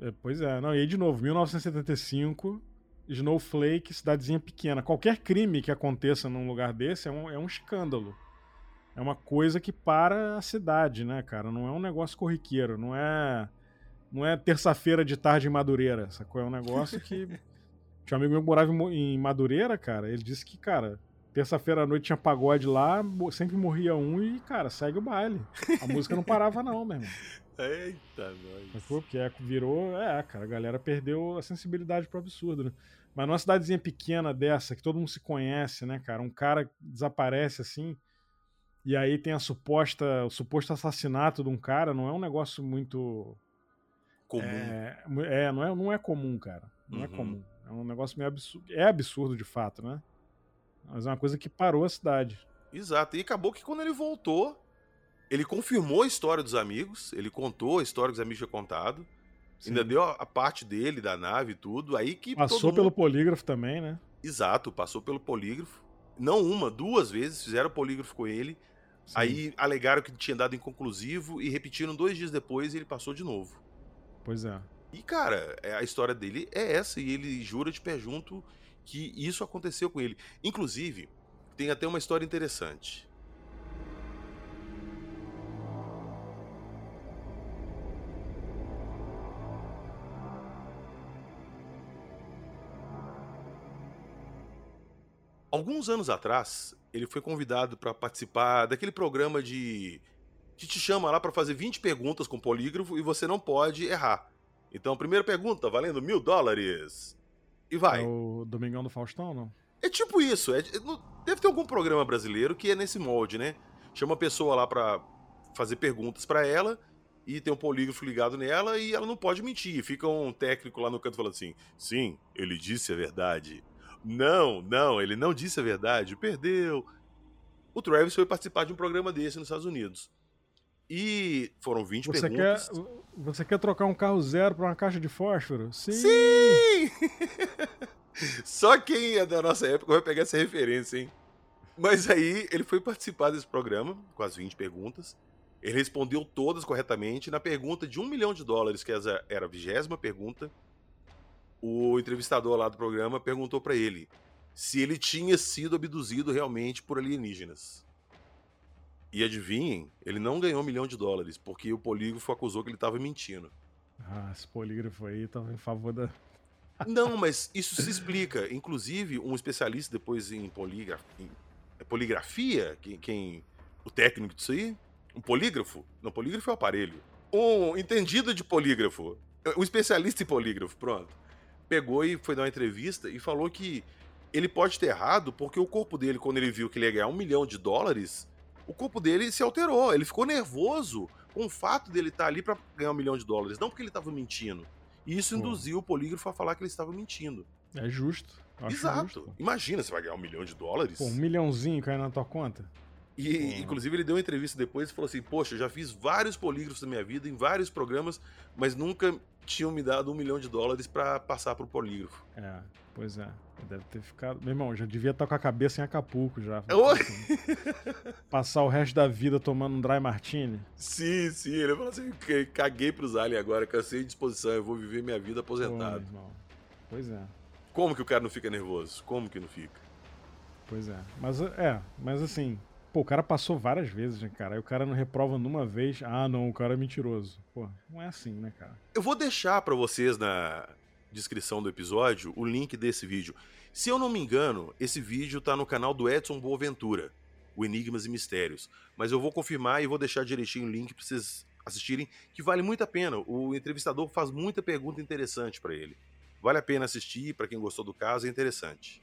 É, pois é, não, e aí de novo, 1975, Snowflake, cidadezinha pequena. Qualquer crime que aconteça num lugar desse é um, é um escândalo é uma coisa que para a cidade, né, cara? Não é um negócio corriqueiro, não é não é terça-feira de tarde em Madureira, sacou? É um negócio que *laughs* tinha um amigo meu que morava em Madureira, cara, ele disse que, cara, terça-feira à noite tinha pagode lá, sempre morria um e, cara, segue o baile. A música não parava não, meu irmão. *laughs* Eita, nós. Porque é, virou. É, cara, a galera perdeu a sensibilidade pro absurdo, né? Mas numa cidadezinha pequena dessa, que todo mundo se conhece, né, cara? Um cara desaparece assim, e aí tem a suposta, o suposto assassinato de um cara, não é um negócio muito. Comum. É, é não, é não é comum, cara. Não é Uhum. comum. É um negócio meio absurdo. É absurdo de fato, né? Mas é uma coisa que parou a cidade. Exato. E acabou que quando ele voltou, ele confirmou a história dos amigos, ele contou a história que os amigos tinham contado, ainda Sim. deu a, parte dele, da nave e tudo, aí que Passou todo pelo mundo... polígrafo também, né? Exato, passou pelo polígrafo. Não uma, duas vezes fizeram polígrafo com ele, Sim. aí alegaram que tinha dado inconclusivo e repetiram dois dias depois e ele passou de novo. Pois é. E, cara, é- a história dele é essa, e ele jura de pé junto que isso aconteceu com ele. Inclusive, tem até uma história interessante. Alguns anos atrás, ele foi convidado para participar daquele programa de. que te chama lá para fazer 20 perguntas com polígrafo e você não pode errar. Então, primeira pergunta, valendo mil dólares. E vai. É o Domingão do Faustão, não? É tipo isso. é- é- deve ter algum programa brasileiro que é nesse molde, né? Chama a pessoa lá pra fazer perguntas pra ela e tem um polígrafo ligado nela e ela não pode mentir. Fica um técnico lá no canto falando assim: sim, ele disse a verdade. Não, não, ele não disse a verdade, perdeu. O Travis foi participar de um programa desse nos Estados Unidos. E foram 20 Você quer, perguntas. você quer trocar um carro zero pra uma caixa de fósforo? Sim! Sim! *laughs* Só quem é da nossa época vai pegar essa referência, hein? Mas aí ele foi participar desse programa, com as 20 perguntas. Ele respondeu todas corretamente. Na pergunta de um milhão de dólares, que era a vigésima pergunta, o entrevistador lá do programa perguntou pra ele se ele tinha sido abduzido realmente por alienígenas. E adivinhem, ele não ganhou um milhão de dólares, porque o polígrafo acusou que ele estava mentindo. Ah, esse polígrafo aí tava em favor da. *laughs* Não, mas isso se explica. Inclusive, um especialista depois em, poligra... em é poligrafia, quem, quem- o técnico disso aí, um polígrafo, não, polígrafo é o aparelho, um entendido de polígrafo, um especialista em polígrafo, pronto, pegou e foi dar uma entrevista e falou que ele pode ter errado porque o corpo dele, quando ele viu que ele ia ganhar um milhão de dólares, o corpo dele se alterou, ele ficou nervoso com o fato dele estar ali para ganhar um milhão de dólares, não porque ele estava mentindo. E isso Pô. induziu o polígrafo a falar que ele estava mentindo. É justo. Exato. justo. Imagina, você vai ganhar um milhão de dólares. Pô, um milhãozinho caindo na tua conta? E, Pô. inclusive, ele deu uma entrevista depois e falou assim: Poxa, eu já fiz vários polígrafos na minha vida, em vários programas, mas nunca tinham me dado um milhão de dólares pra passar pro polígrafo. É, pois é. Deve ter ficado. Meu irmão, já devia estar com a cabeça em Acapulco já. Oi? *laughs* Passar o resto da vida tomando um dry martini. Sim, sim. Ele falou assim: "C- caguei pros aliens agora, cansei de disposição, eu vou viver minha vida aposentado. Pois é, Como que o cara não fica nervoso? Como que não fica? pois é. Mas é, mas assim, pô, o cara passou várias vezes, né, cara? Aí o cara não reprova numa vez. Ah, não, o cara é mentiroso. Pô, não é assim, né, cara? Eu vou deixar pra vocês na descrição do episódio o link desse vídeo. Se eu não me engano, esse vídeo tá no canal do Edson Boaventura, o Enigmas e Mistérios. Mas eu vou confirmar e vou deixar direitinho o link pra vocês assistirem, que vale muito a pena. O entrevistador faz muita pergunta interessante pra ele. Vale a pena assistir, pra quem gostou do caso, é interessante.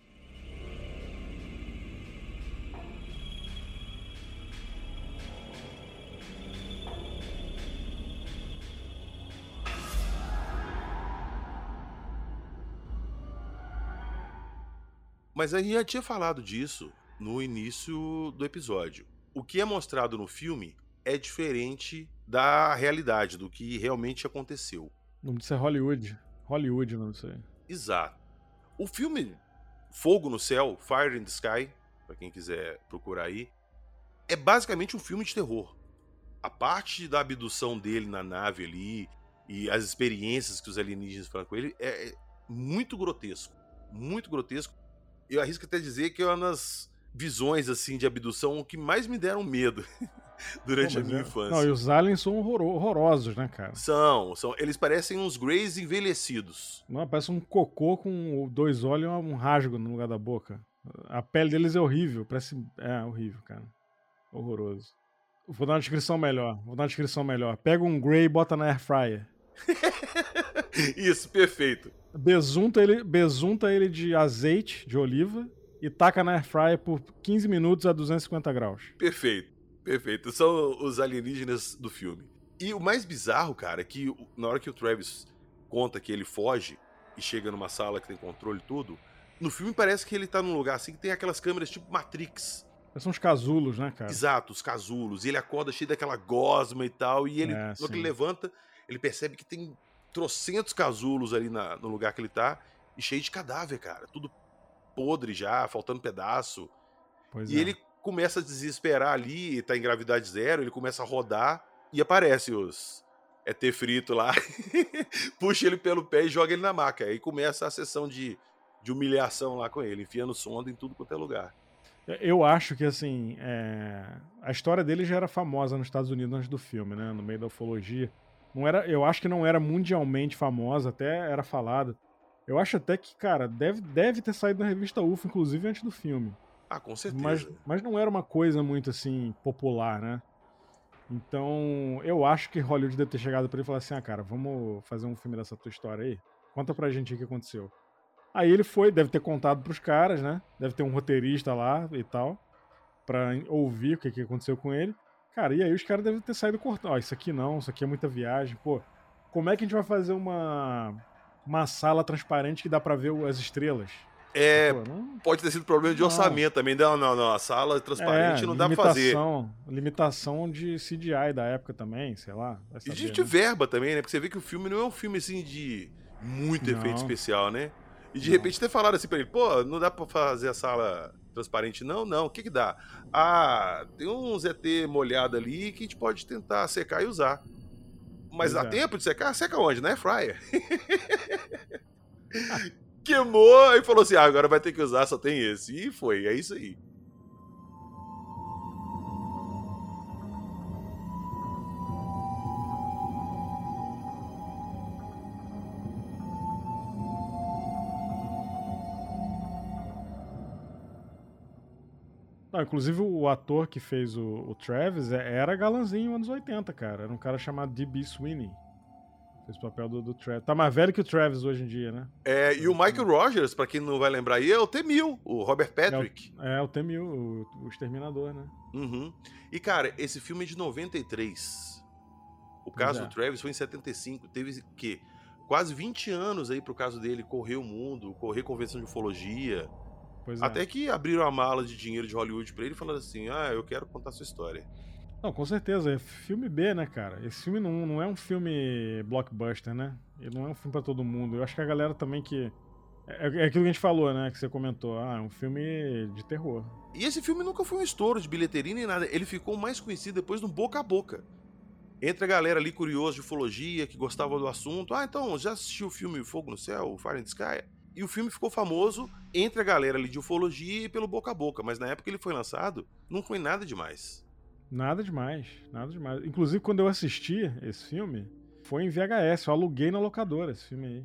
Mas a gente já tinha falado disso no início do episódio. O que é mostrado no filme é diferente da realidade, do que realmente aconteceu. O nome disso é Hollywood. Hollywood o nome disso aí. Exato. O filme Fogo no Céu, Fire in the Sky, pra quem quiser procurar aí, é basicamente um filme de terror. A parte da abdução dele na nave ali e as experiências que os alienígenas falam com ele é é muito grotesco. Muito grotesco. Eu arrisco até dizer que é uma das visões assim de abdução que mais me deram medo *laughs* durante Pô, a minha é- infância. Não, e os aliens são horror- horrorosos, né, cara? São, são, eles parecem uns Greys envelhecidos. Não, parece um cocô com dois olhos e um rasgo no lugar da boca. A pele deles é horrível, parece. É horrível, cara. Horroroso. Vou dar uma descrição melhor. Vou dar uma descrição melhor. Pega um Grey e bota na air fryer. *laughs* Isso, perfeito. Besunta ele, besunta ele de azeite de oliva e taca na air fryer por 15 minutos a 250 graus. Perfeito, perfeito. São os alienígenas do filme. E o mais bizarro, cara, é que na hora que o Travis conta que ele foge e chega numa sala que tem controle e tudo, no filme parece que ele tá num lugar assim que tem aquelas câmeras tipo Matrix. São os casulos, né, cara? Exato, os casulos. E ele acorda cheio daquela gosma e tal. E ele, É, no que sim. ele levanta, ele percebe que tem trocentos casulos ali na- no lugar que ele tá. E cheio de cadáver, cara. Tudo podre já, faltando pedaço. Pois E é. ele começa a desesperar ali, tá em gravidade zero, ele começa a rodar e aparece os ET frito lá, *laughs* puxa ele pelo pé e joga ele na maca. Aí começa a sessão de, de humilhação lá com ele, enfiando sonda em tudo quanto é lugar. Eu acho que, assim, é, a história dele já era famosa nos Estados Unidos antes do filme, né? No meio da ufologia. Não era, eu acho que não era mundialmente famosa, até era falado. Eu acho até que, cara, deve, deve ter saído na revista UFO, inclusive antes do filme. Ah, com certeza. Mas, mas não era uma coisa muito, assim, popular, né? Então, eu acho que Hollywood deve ter chegado pra ele e falado assim: ah, cara, vamos fazer um filme dessa tua história aí? Conta pra gente o que aconteceu. Aí ele foi, deve ter contado pros caras, né? Deve ter um roteirista lá e tal, pra ouvir o que, que aconteceu com ele. Cara, e aí os caras devem ter saído cortando. Ó, isso aqui não, isso aqui é muita viagem. Pô, como é que a gente vai fazer uma, uma sala transparente que dá pra ver as estrelas? É, Pô, não, pode ter sido problema de Não. orçamento também. Não, não, não. A sala transparente não dá pra fazer. É, limitação, de CGI da época também, sei lá. E saber, de, de né? verba também, né? Porque você vê que o filme não é um filme assim de muito Não. efeito especial, né? E de Não. repente ter falaram assim pra ele, pô, não dá pra fazer a sala transparente, não? Não, o que que dá? Ah, tem um ZT molhado ali que a gente pode tentar secar e usar. Mas dá tempo de secar? Seca onde? Na air fryer. *laughs* Queimou e falou assim: ah, agora vai ter que usar, só tem esse. E foi, é isso aí. Não, inclusive o ator que fez o, o Travis é- era galanzinho anos 80, cara. Era um cara chamado D.B. Sweeney. Fez o papel do, do Travis. Tá mais velho que o Travis hoje em dia, né? É, e o Michael Rogers, pra quem não vai lembrar aí, é o T-1000, o Robert Patrick. É o T-1000, o, o Exterminador, né? Uhum. E, cara, esse filme é de 93. O caso é. do Travis foi em 75. Teve que quase 20 anos aí pro caso dele correr o mundo, correr convenção de ufologia. Pois é. Até que abriram a mala de dinheiro de Hollywood pra ele falaram assim: ah, eu quero contar sua história. Não, com certeza. É filme B, né, cara? Esse filme não, não é um filme blockbuster, né? Ele não é um filme pra todo mundo. Eu acho que a galera também que. É, é aquilo que a gente falou, né? Que você comentou. Ah, é um filme de terror. E esse filme nunca foi um estouro de bilheteria nem nada. Ele ficou mais conhecido depois no boca a boca. Entre a galera ali curiosa de ufologia, que gostava do assunto. Ah, então, já assistiu o filme Fogo no Céu, Fire in the Sky? E o filme ficou famoso entre a galera ali de ufologia e pelo boca a boca. Mas na época que ele foi lançado, não foi nada demais. Nada demais, nada demais. Inclusive, quando eu assisti esse filme, foi em VHS. Eu aluguei na locadora esse filme aí.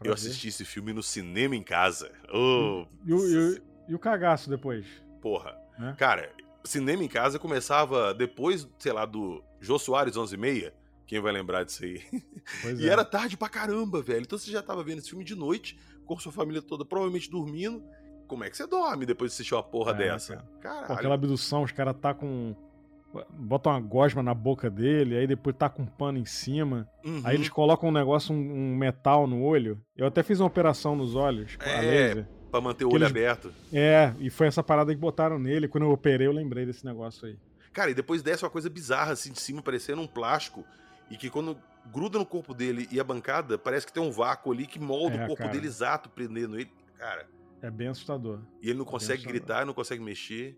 Eu ver. assisti esse filme no cinema em casa. Ô, E o, e o- e o cagaço depois. porra. Né? Cara, cinema em casa começava depois, sei lá, do Jô Soares 11 e meia. Quem vai lembrar disso aí? Pois *laughs* E é. era tarde pra caramba, velho. Então você já tava vendo esse filme de noite, com sua família toda provavelmente dormindo. Como é que você dorme depois de assistir uma porra É, dessa? cara. Caralho. Com aquela abdução, os caras tá com. Botam uma gosma na boca dele, aí depois tá com um pano em cima. Uhum. Aí eles colocam um negócio, um, um metal no olho. Eu até fiz uma operação nos olhos, com a É. laser. Pra manter o olho eles- aberto. É, e foi essa parada que botaram nele. Quando eu operei, eu lembrei desse negócio aí. Cara, e depois desce uma coisa bizarra assim de cima, parecendo um plástico. E que quando gruda no corpo dele e a bancada, parece que tem um vácuo ali que molda É, o corpo cara. dele exato, prendendo ele. Cara, É bem assustador. e ele não consegue assustador. gritar, não consegue mexer.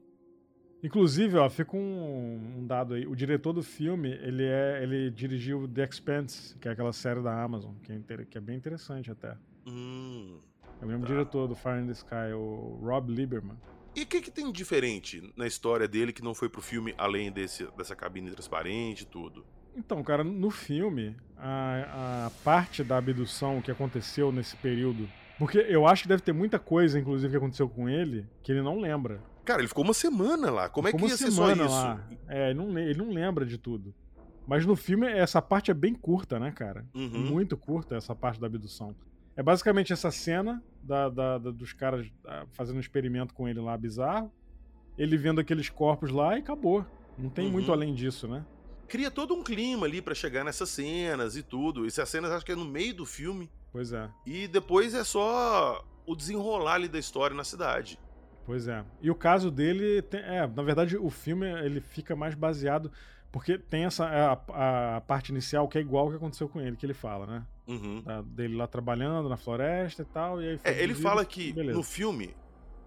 Inclusive, ó, fica um, um dado aí. O diretor do filme, ele é, ele dirigiu The Expanse, que é aquela série da Amazon, que é, inter- que é bem interessante até. Hum. É o mesmo Tá. diretor do Fire in the Sky, o Rob Lieberman. E o que, que tem diferente na história dele que não foi pro filme, além desse, dessa cabine transparente e tudo? Então, cara, no filme, a, a parte da abdução que aconteceu nesse período. Porque eu acho que deve ter muita coisa, inclusive, que aconteceu com ele, que ele não lembra. Cara, ele ficou uma semana lá. Como ficou é que ia ser só isso? Lá. É, ele não, ele não lembra de tudo. Mas no filme, essa parte é bem curta, né, cara? Uhum. Muito curta essa parte da abdução. É basicamente essa cena da, da, da, dos caras ah, fazendo um experimento com ele lá bizarro. Ele vendo aqueles corpos lá e acabou. Não tem uhum. muito além disso, né? Cria todo um clima ali para chegar nessas cenas e tudo. E essas cenas acho que é no meio do filme. Pois é. E depois é só o desenrolar ali da história na cidade. Pois é. E o caso dele, tem, é, na verdade, o filme ele fica mais baseado porque tem essa a, a, parte inicial que é igual ao que aconteceu com ele, que ele fala, né? Uhum. Da, dele lá trabalhando na floresta e tal. E aí é, ele fala que beleza. no filme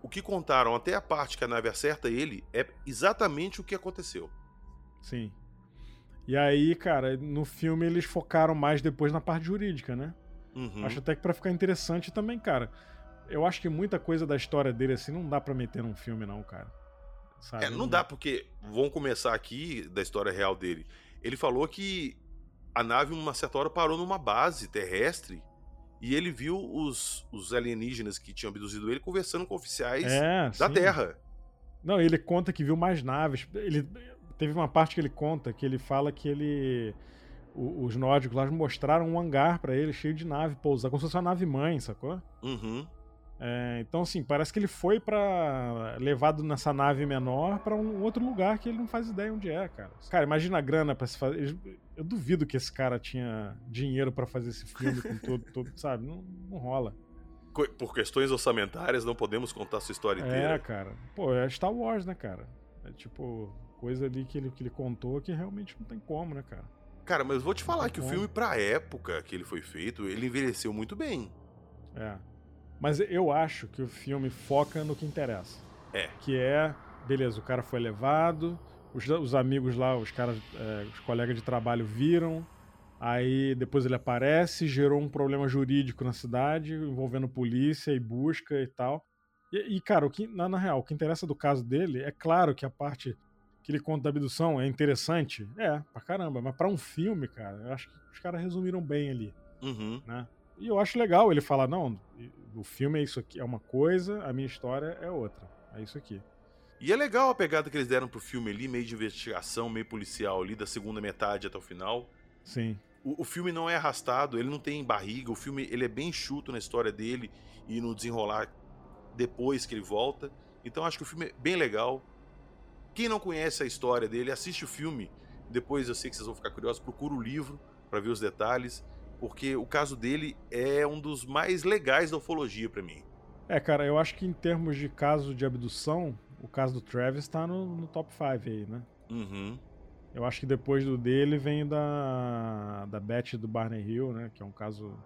o que contaram até a parte que a nave acerta ele é exatamente o que aconteceu. Sim. E aí, cara, no filme eles focaram mais depois na parte jurídica, né? Uhum. Acho até que para ficar interessante também, cara. Eu acho que muita coisa da história dele assim não dá para meter num filme não, cara. Sabe? É, não dá porque vamos começar aqui da história real dele. Ele falou que a nave uma certa hora parou numa base terrestre e ele viu os, os alienígenas que tinham abduzido ele conversando com oficiais é, da sim. Terra. Não, ele conta que viu mais naves. Ele teve uma parte que ele conta que ele fala que ele os nórdicos lá mostraram um hangar para ele cheio de nave pousar, como se fosse uma nave mãe, sacou? Uhum. É, então, assim, parece que ele foi para levado nessa nave menor para um outro lugar que ele não faz ideia onde é, cara. Cara, imagina a grana para se fazer. Eu duvido que esse cara tinha dinheiro para fazer esse filme com todo, *laughs* todo sabe? Não, não rola. Por questões orçamentárias, não podemos contar sua história inteira. É, cara. Pô, é Star Wars, né, cara? É tipo, coisa ali que ele, que ele contou que realmente não tem como, né, cara? Cara, mas vou te falar que como. o filme, pra época que ele foi feito, ele envelheceu muito bem. É. Mas eu acho que o filme foca no que interessa. É. Que é, beleza, o cara foi levado, os, os amigos lá, os caras, é, os colegas de trabalho viram, aí depois ele aparece, gerou um problema jurídico na cidade, envolvendo polícia e busca e tal. E, e cara, o que, na, na real, o que interessa do caso dele é claro que a parte que ele conta da abdução é interessante. É, pra caramba. Mas pra um filme, cara, eu acho que os caras resumiram bem ali. Uhum. Né? E eu acho legal ele falar, não, o filme é isso aqui, é uma coisa, a minha história é outra. É isso aqui. E é legal a pegada que eles deram pro filme ali, meio de investigação, meio policial ali, da segunda metade até o final. Sim. O, o, filme não é arrastado, ele não tem barriga, o filme ele é bem chuto na história dele e no desenrolar depois que ele volta. Então acho que o filme é bem legal. Quem não conhece a história dele, assiste o filme. Depois eu sei que vocês vão ficar curiosos, procura o livro para ver os detalhes porque o caso dele é um dos mais legais da ufologia para mim. É, cara, eu acho que em termos de caso de abdução, o caso do Travis tá no, no top 5 aí, né? Uhum. Eu acho que depois do dele vem da, da Beth do Barney Hill, né? Que é um caso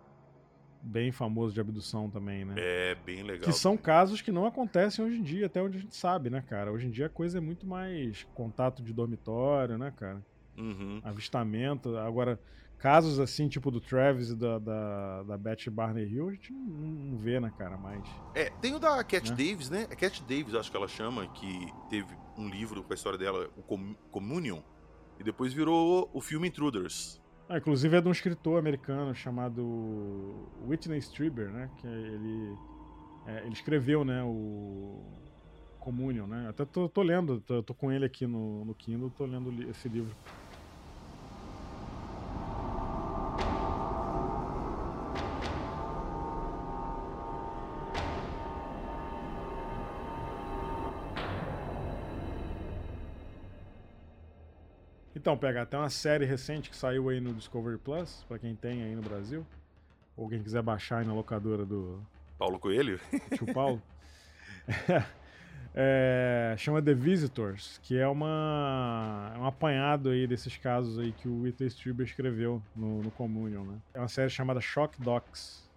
bem famoso de abdução também, né? É, bem legal. Que são casos que não acontecem hoje em dia, até onde a gente sabe, né, cara? Hoje em dia a coisa é muito mais contato de dormitório, né, cara? Uhum. Avistamento. Agora, casos assim, tipo do Travis e da, da, da Beth Barney Hill, a gente não, não vê, né, cara, mais. É, tem o da Cat né? Davis, né? É Cat Davis, acho que ela chama, que teve um livro com a história dela, o Com Communion, e depois virou o filme Intruders. Ah, inclusive é de um escritor americano chamado Whitney Strieber, né? Que ele, é, ele escreveu, né, o Communion, né? Até tô, tô lendo, tô, tô, com ele aqui no, no Kindle, tô lendo esse livro. Então, pega até uma série recente que saiu aí no Discovery Plus, para quem tem aí no Brasil. Ou quem quiser baixar aí na locadora do. Paulo Coelho? *laughs* Tio Paulo. é, chama The Visitors, que é uma é um apanhado aí desses casos aí que o Whitley Strieber escreveu no, no Communion, né? É uma série chamada Shock Docs.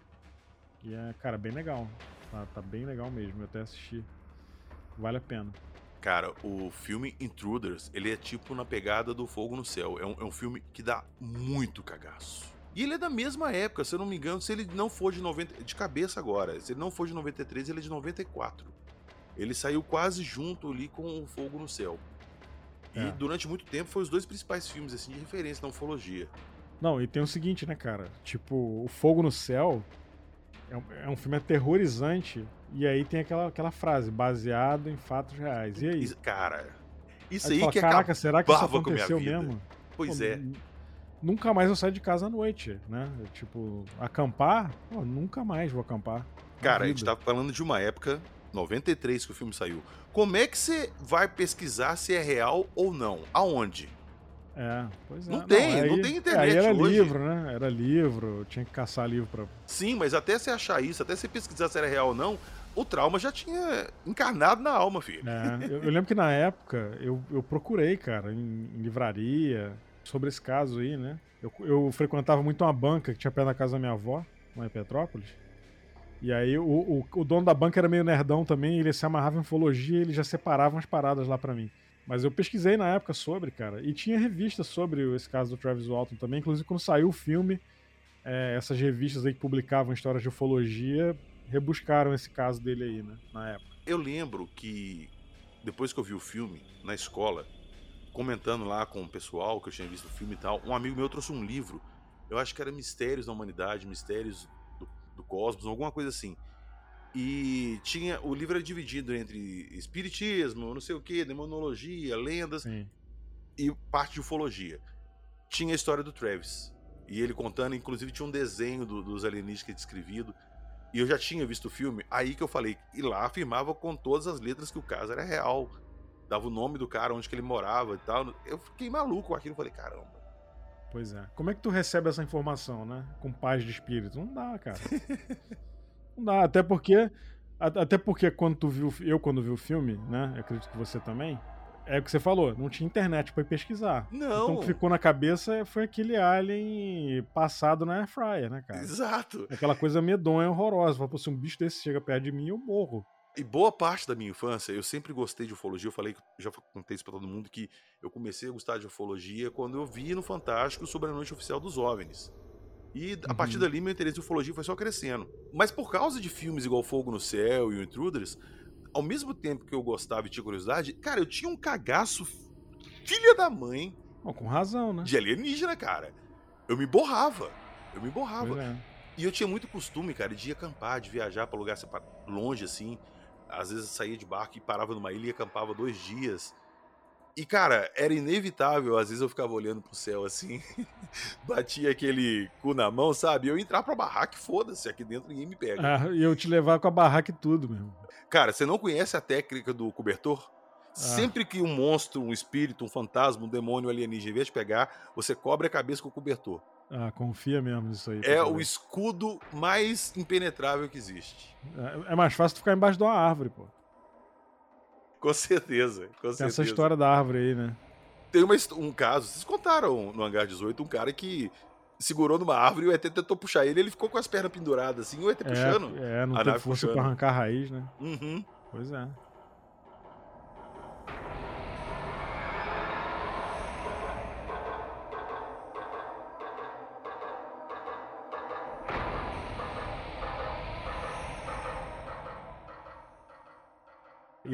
E é, cara, bem legal. Tá, tá bem legal mesmo, eu até assisti. Vale a pena. Cara, o filme Intruders, ele é tipo na pegada do Fogo no Céu. É um, é um filme que dá muito cagaço. E ele é da mesma época, se eu não me engano, se ele não for de 90. De cabeça agora, se ele não for de 93, ele é de 94. Ele saiu quase junto ali com o Fogo no Céu. E é. durante muito tempo foi os dois principais filmes assim de referência na ufologia. Não, e tem o seguinte, né, cara? Tipo, o Fogo no Céu É um, é um filme aterrorizante. E aí tem aquela, aquela frase, baseado em fatos reais. E aí? Isso- Cara, isso Aí aí, fala, que Caraca, será que isso aconteceu vida." mesmo? Pois Pô, é. Nunca mais eu saio de casa à noite, né? Tipo, acampar? Pô, nunca mais vou acampar. Cara, a gente tá falando de uma época, 93, que o filme saiu. Como é que você vai pesquisar se é real ou não? Aonde? É, pois é. Não tem, não aí- tem é, internet Aí era hoje. livro, né? Era livro, tinha que caçar livro pra. Sim, mas até você achar isso, até você pesquisar se era real ou não, o trauma já tinha encarnado na alma, filho. É, *laughs* eu, eu lembro que na época eu, eu procurei, cara, em, em livraria, sobre esse caso aí, né? Eu, eu frequentava muito uma banca que tinha perto da casa da minha avó, lá em Petrópolis. E aí o, o, o dono da banca era meio nerdão também, ele se amarrava em ufologia ele já separava umas paradas lá pra mim. Mas eu pesquisei na época sobre, cara, e tinha revistas sobre esse caso do Travis Walton também. Inclusive, quando saiu o filme, é, essas revistas aí que publicavam histórias de ufologia rebuscaram esse caso dele aí, né? Na época. Eu lembro que depois que eu vi o filme na escola, comentando lá com o pessoal que eu tinha visto o filme e tal, um amigo meu trouxe um livro. Eu acho que era Mistérios da Humanidade, Mistérios do, Cosmos, alguma coisa assim. E tinha o livro era dividido entre espiritismo, não sei o que, demonologia, lendas Sim. e parte de ufologia. Tinha a história do Travis. E ele contando, inclusive tinha um desenho do- dos alienígenas descrevido. E eu já tinha visto o filme, aí que eu falei, e lá afirmava com todas as letras que o caso era real. Dava o nome do cara, onde que ele morava e tal. Eu fiquei maluco com aquilo, falei, caramba. Pois é. Como é que tu recebe essa informação, né? Com paz de espírito? Não dá, cara. *laughs* Não dá, até porque. Até porque quando tu viu. Eu quando vi o filme, né? Eu acredito que você também. É o que você falou, não tinha internet pra ir pesquisar. Não. Então o que ficou na cabeça foi aquele alien passado na air fryer, né, cara? Exato. Aquela coisa medonha, horrorosa. Fala, se um bicho desse chega perto de mim, eu morro. E boa parte da minha infância, eu sempre gostei de ufologia. Eu falei, já contei isso pra todo mundo, que eu comecei a gostar de ufologia quando eu vi no Fantástico sobre a noite oficial dos OVNIs. E a Uhum. partir dali, meu interesse em ufologia foi só crescendo. Mas por causa de filmes igual Fogo no Céu e o Intruders, ao mesmo tempo que eu gostava e tinha curiosidade, cara, eu tinha um cagaço filha da mãe Bom, com razão, né? de alienígena, cara. Eu me borrava. Eu me borrava. É. E eu tinha muito costume, cara, de ir acampar, de viajar pra lugar longe, assim. Às vezes saía de barco e parava numa ilha e acampava dois dias. E, cara, era inevitável. Às vezes eu ficava olhando pro céu assim, *laughs* batia aquele cu na mão, sabe? Eu entrar pra barraca e foda-se, aqui dentro ninguém me pega. Ah, e eu te levar com a barraca e tudo, meu. Cara, você não conhece a técnica do cobertor? Sempre que um monstro, um espírito, um fantasma, um demônio alienígena vier te pegar, você cobre a cabeça com o cobertor. Ah, confia mesmo nisso aí. É o escudo mais impenetrável que existe. É- É mais fácil tu ficar embaixo de uma árvore, pô. Com certeza, com certeza. essa história da árvore aí, né? Tem uma um caso, vocês contaram no Hangar 18, um cara que segurou numa árvore e o ET tentou puxar ele, ele ficou com as pernas penduradas assim, o ET puxando. É, é, não a tem força puxando. pra arrancar a raiz, né? Uhum. Pois é.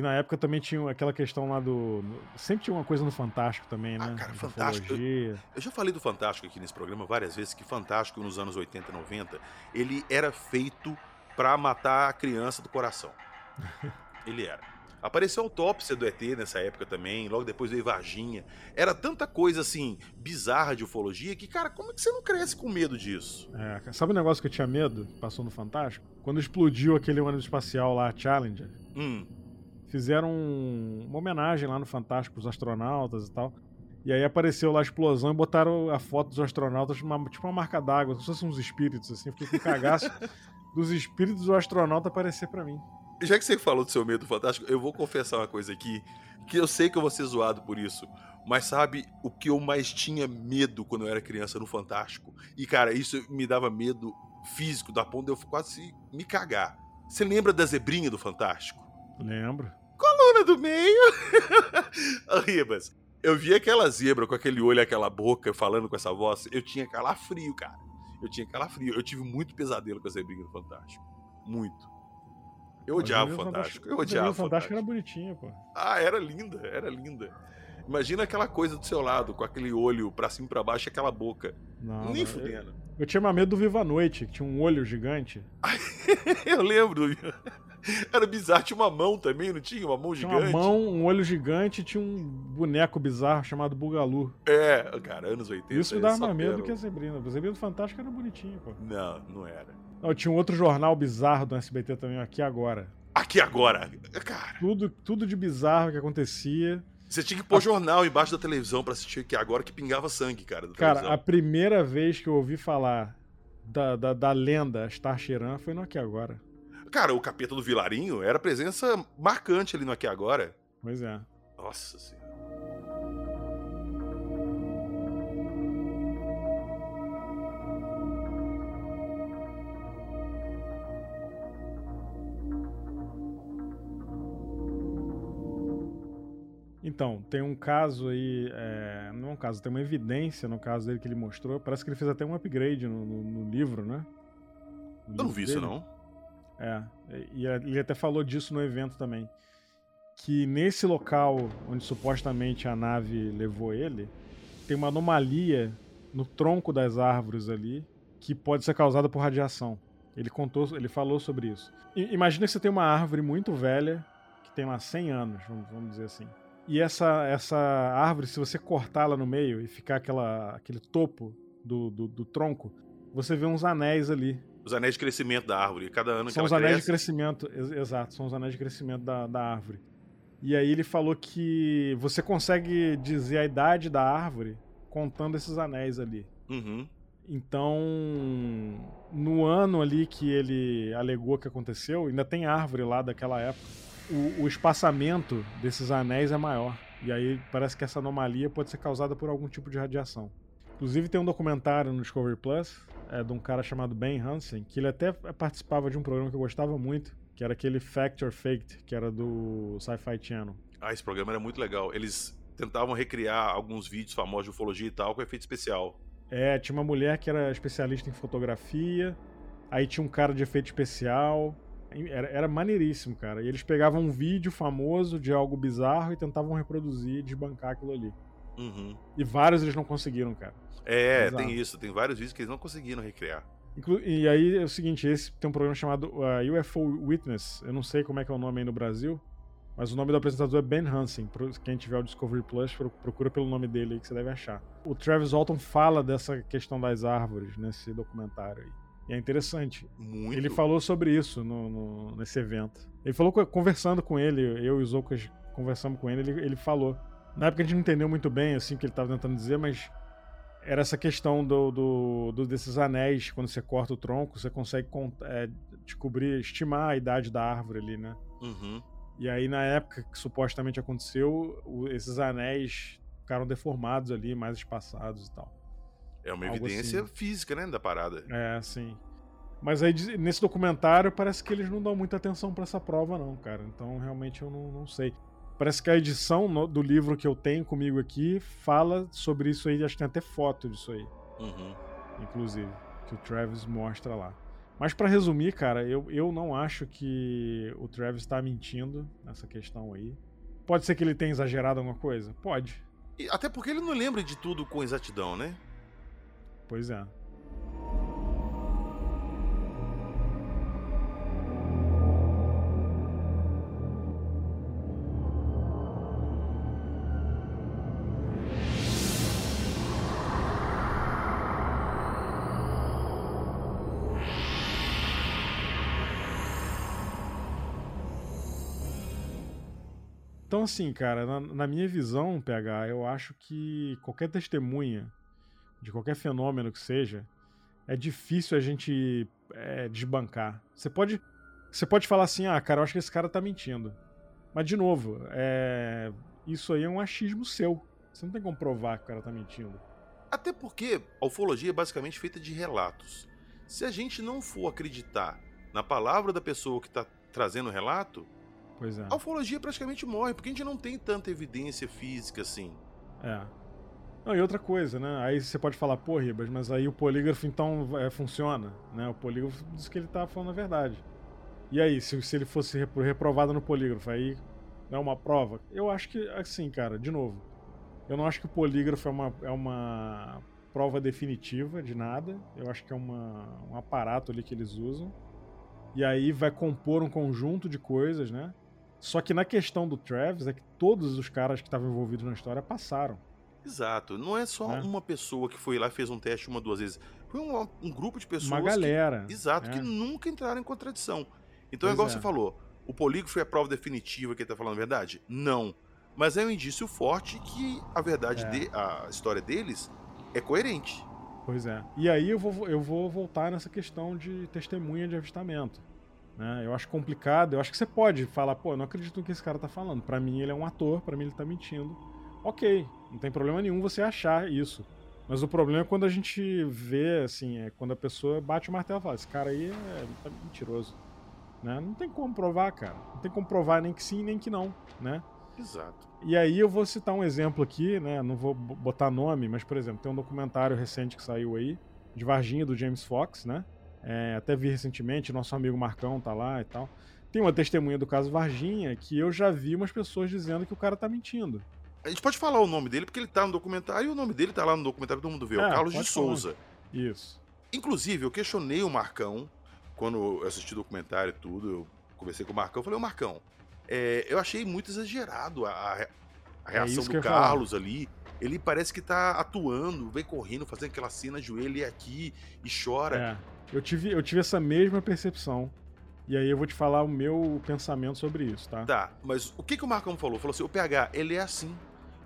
E na época também tinha aquela questão lá do. Sempre tinha uma coisa no Fantástico também, né? Ah, cara, Fantástico. Eu já falei do Fantástico aqui nesse programa várias vezes, que Fantástico nos anos 80 e 90, ele era feito pra matar a criança do coração. *laughs* ele era. Apareceu a autópsia do ET nessa época também, logo depois veio Varginha. Era tanta coisa assim, bizarra de ufologia, que, cara, como é que você não cresce com medo disso? É, sabe o negócio que eu tinha medo? Passou no Fantástico? Quando explodiu aquele ônibus espacial lá, Challenger. Hum, fizeram um- uma homenagem lá no Fantástico pros astronautas e tal. E aí apareceu lá a explosão e botaram a foto dos astronautas, uma- tipo uma marca d'água, como se fossem uns espíritos, assim. Eu fiquei com cagaço *laughs* dos espíritos do astronauta aparecer pra mim. Já que você falou do seu medo fantástico, eu vou confessar uma coisa aqui, que eu sei que eu vou ser zoado por isso, mas sabe o que eu mais tinha medo quando eu era criança no Fantástico? E cara, isso me dava medo físico, da ponto de eu quase me cagar. Você lembra da zebrinha do Fantástico? Lembro. Coluna do meio! *laughs* Ribas, eu vi aquela zebra com aquele olho e aquela boca falando com essa voz, eu tinha calafrio, cara. Eu tinha calafrio. Eu tive muito pesadelo com a zebrinha do Fantástico. Muito. Eu odiava o Fantástico. Eu odiava o o Fantástico era bonitinho, pô. Ah, era linda, era linda. Imagina aquela coisa do seu lado, com aquele olho pra cima e pra baixo e aquela boca. Não, Nem fudendo. Eu, Eu tinha mais medo do Viva a Noite, que tinha um olho gigante. *laughs* eu lembro. *laughs* Era bizarro, tinha uma mão também, não tinha? Uma mão tinha gigante? Tinha uma mão, um olho gigante tinha um boneco bizarro chamado Bugalu. É, cara, anos 80. Isso me dava mais medo do que a Zebrina. A Zebrina Fantástico era bonitinho, pô. Não, não era. Não, tinha um outro jornal bizarro do SBT também, Aqui Agora. Aqui Agora? Cara. Tudo, tudo de bizarro que acontecia. Você tinha que pôr a... jornal embaixo da televisão pra assistir aqui agora que pingava sangue, cara. cara, televisão. a primeira vez que eu ouvi falar da, da, da lenda Star Sheeran foi no Aqui Agora. Cara, o capeta do Vilarinho era presença marcante ali no Aqui Agora. Pois é. Nossa senhora. Então, tem um caso aí, é, não é um caso, tem uma evidência no caso dele que ele mostrou. Parece que ele fez até um upgrade no, no, no livro, né? No Eu não vi dele. isso, não. É, e ele até falou disso no evento também. Que nesse local onde supostamente a nave levou ele, tem uma anomalia no tronco das árvores ali que pode ser causada por radiação. Ele contou, ele falou sobre isso. I, imagina que você tem uma árvore muito velha, que tem lá 100 anos, vamos, vamos dizer assim. E essa, essa árvore, se você cortá-la no meio e ficar aquela, aquele topo do, do, do, tronco, você vê uns anéis ali. Os anéis de crescimento da árvore. Cada ano são que os ela anéis cresce... de crescimento, ex exato, são os anéis de crescimento da, da árvore. E aí ele falou que você consegue dizer a idade da árvore contando esses anéis ali. Uhum. Então, no ano ali que ele alegou que aconteceu, ainda tem árvore lá daquela época o, o espaçamento desses anéis é maior. E aí parece que essa anomalia pode ser causada por algum tipo de radiação. Inclusive tem um documentário no Discovery Plus é, de um cara chamado Ben Hansen, que ele até participava de um programa que eu gostava muito, que era aquele Fact or Faked, que era do Sci-Fi Channel. Ah, esse programa era muito legal. Eles tentavam recriar alguns vídeos famosos de ufologia e tal com efeito especial. É, tinha uma mulher que era especialista em fotografia, aí tinha um cara de efeito especial, era, era maneiríssimo, cara. E eles pegavam um vídeo famoso de algo bizarro e tentavam reproduzir e desbancar aquilo ali. Uhum. E vários eles não conseguiram, cara. É, Exato. tem isso. Tem vários vídeos que eles não conseguiram recriar. E aí é o seguinte, esse tem um programa chamado uh, UFO Witness. Eu não sei como é que é o nome aí no Brasil, mas o nome do apresentador é Ben Hansen. Quem tiver o Discovery Plus, procura pelo nome dele aí que você deve achar. O Travis Walton fala dessa questão das árvores nesse documentário aí. E é interessante. Muito. Ele falou sobre isso no, no, nesse evento. Ele falou, conversando com ele, eu e os Ocas conversamos com ele, ele, ele falou. Na época a gente não entendeu muito bem assim o que ele estava tentando dizer, mas era essa questão do, do, do, desses anéis, quando você corta o tronco, você consegue é, descobrir, estimar a idade da árvore ali, né? Uhum. E aí, na época que supostamente aconteceu, o, esses anéis ficaram deformados ali, mais espaçados e tal. É uma evidência assim. física, né, da parada. É, sim. Mas aí nesse documentário parece que eles não dão muita atenção para essa prova, não, cara. Então realmente eu não, não sei. Parece que a edição no, do livro que eu tenho comigo aqui fala sobre isso aí, acho que tem até foto disso aí. Uhum. Inclusive, que o Travis mostra lá. Mas para resumir, cara, eu, eu não acho que o Travis tá mentindo nessa questão aí. Pode ser que ele tenha exagerado alguma coisa? Pode. E até porque ele não lembra de tudo com exatidão, né? Pois é. Então, assim, cara, na, na, minha visão, PH, eu acho que qualquer testemunha de qualquer fenômeno que seja, é difícil a gente é, desbancar. Você pode, você pode falar assim, ah, cara, eu acho que esse cara tá mentindo. Mas, de novo, é, isso aí é um achismo seu. Você não tem como provar que o cara tá mentindo. Até porque a ufologia é basicamente feita de relatos. Se a gente não for acreditar na palavra da pessoa que está trazendo o relato, é. a ufologia praticamente morre, porque a gente não tem tanta evidência física assim. É. Não, e outra coisa, né? Aí você pode falar, pô, Ribas, mas aí o polígrafo então é, funciona, né? O polígrafo diz que ele tá falando a verdade. E aí, se, se ele fosse reprovado no polígrafo, aí não é uma prova? Eu acho que, assim, cara, de novo, eu não acho que o polígrafo é uma, é uma prova definitiva de nada. Eu acho que é uma, um aparato ali que eles usam. E aí vai compor um conjunto de coisas, né? Só que na questão do Travis é que todos os caras que estavam envolvidos na história passaram. Exato. Não é só É. uma pessoa que foi lá e fez um teste uma, duas vezes. Foi um, um grupo de pessoas. Uma que- galera. exato, é. que nunca entraram em contradição. Então é Pois igual é. você falou. O polígrafo é a prova definitiva que ele tá falando a verdade? Não. Mas é um indício forte que a verdade, É. de, a história deles é coerente. Pois é. E aí eu vou, eu vou voltar nessa questão de testemunha de avistamento. Né? Eu acho complicado. Eu acho que você pode falar, pô, eu não acredito no que esse cara tá falando. Pra mim ele é um ator, pra mim ele tá mentindo. Ok, não tem problema nenhum você achar isso. Mas o problema é quando a gente vê, assim, é quando a pessoa bate o martelo e fala, esse cara aí é tá mentiroso. Né? Não tem como provar, cara. Não tem como provar nem que sim, nem que não, né? Exato. E aí eu vou citar um exemplo aqui, né? Não vou botar nome, mas, por exemplo, tem um documentário recente que saiu aí, de Varginha, do James Fox, né? É, até vi recentemente, nosso amigo Marcão tá lá e tal. Tem uma testemunha do caso Varginha que eu já vi umas pessoas dizendo que o cara tá mentindo. A gente pode falar o nome dele porque ele tá no documentário e o nome dele tá lá no documentário todo mundo vê. É o É, Carlos de pode falar. Souza. Isso. Inclusive, eu questionei o Marcão quando eu assisti o documentário e tudo. Eu conversei com o Marcão. Falei, ô Marcão, é, eu achei muito exagerado a, a a reação É do ia falar. Carlos ali. Ele parece que tá atuando, vem correndo, fazendo aquela cena, ajoelha e aqui e chora. É. Eu tive, eu tive essa mesma percepção. E aí eu vou te falar o meu pensamento sobre isso, tá? Tá, mas o que, que o Marcão falou? Falou assim: o PH, ele é assim.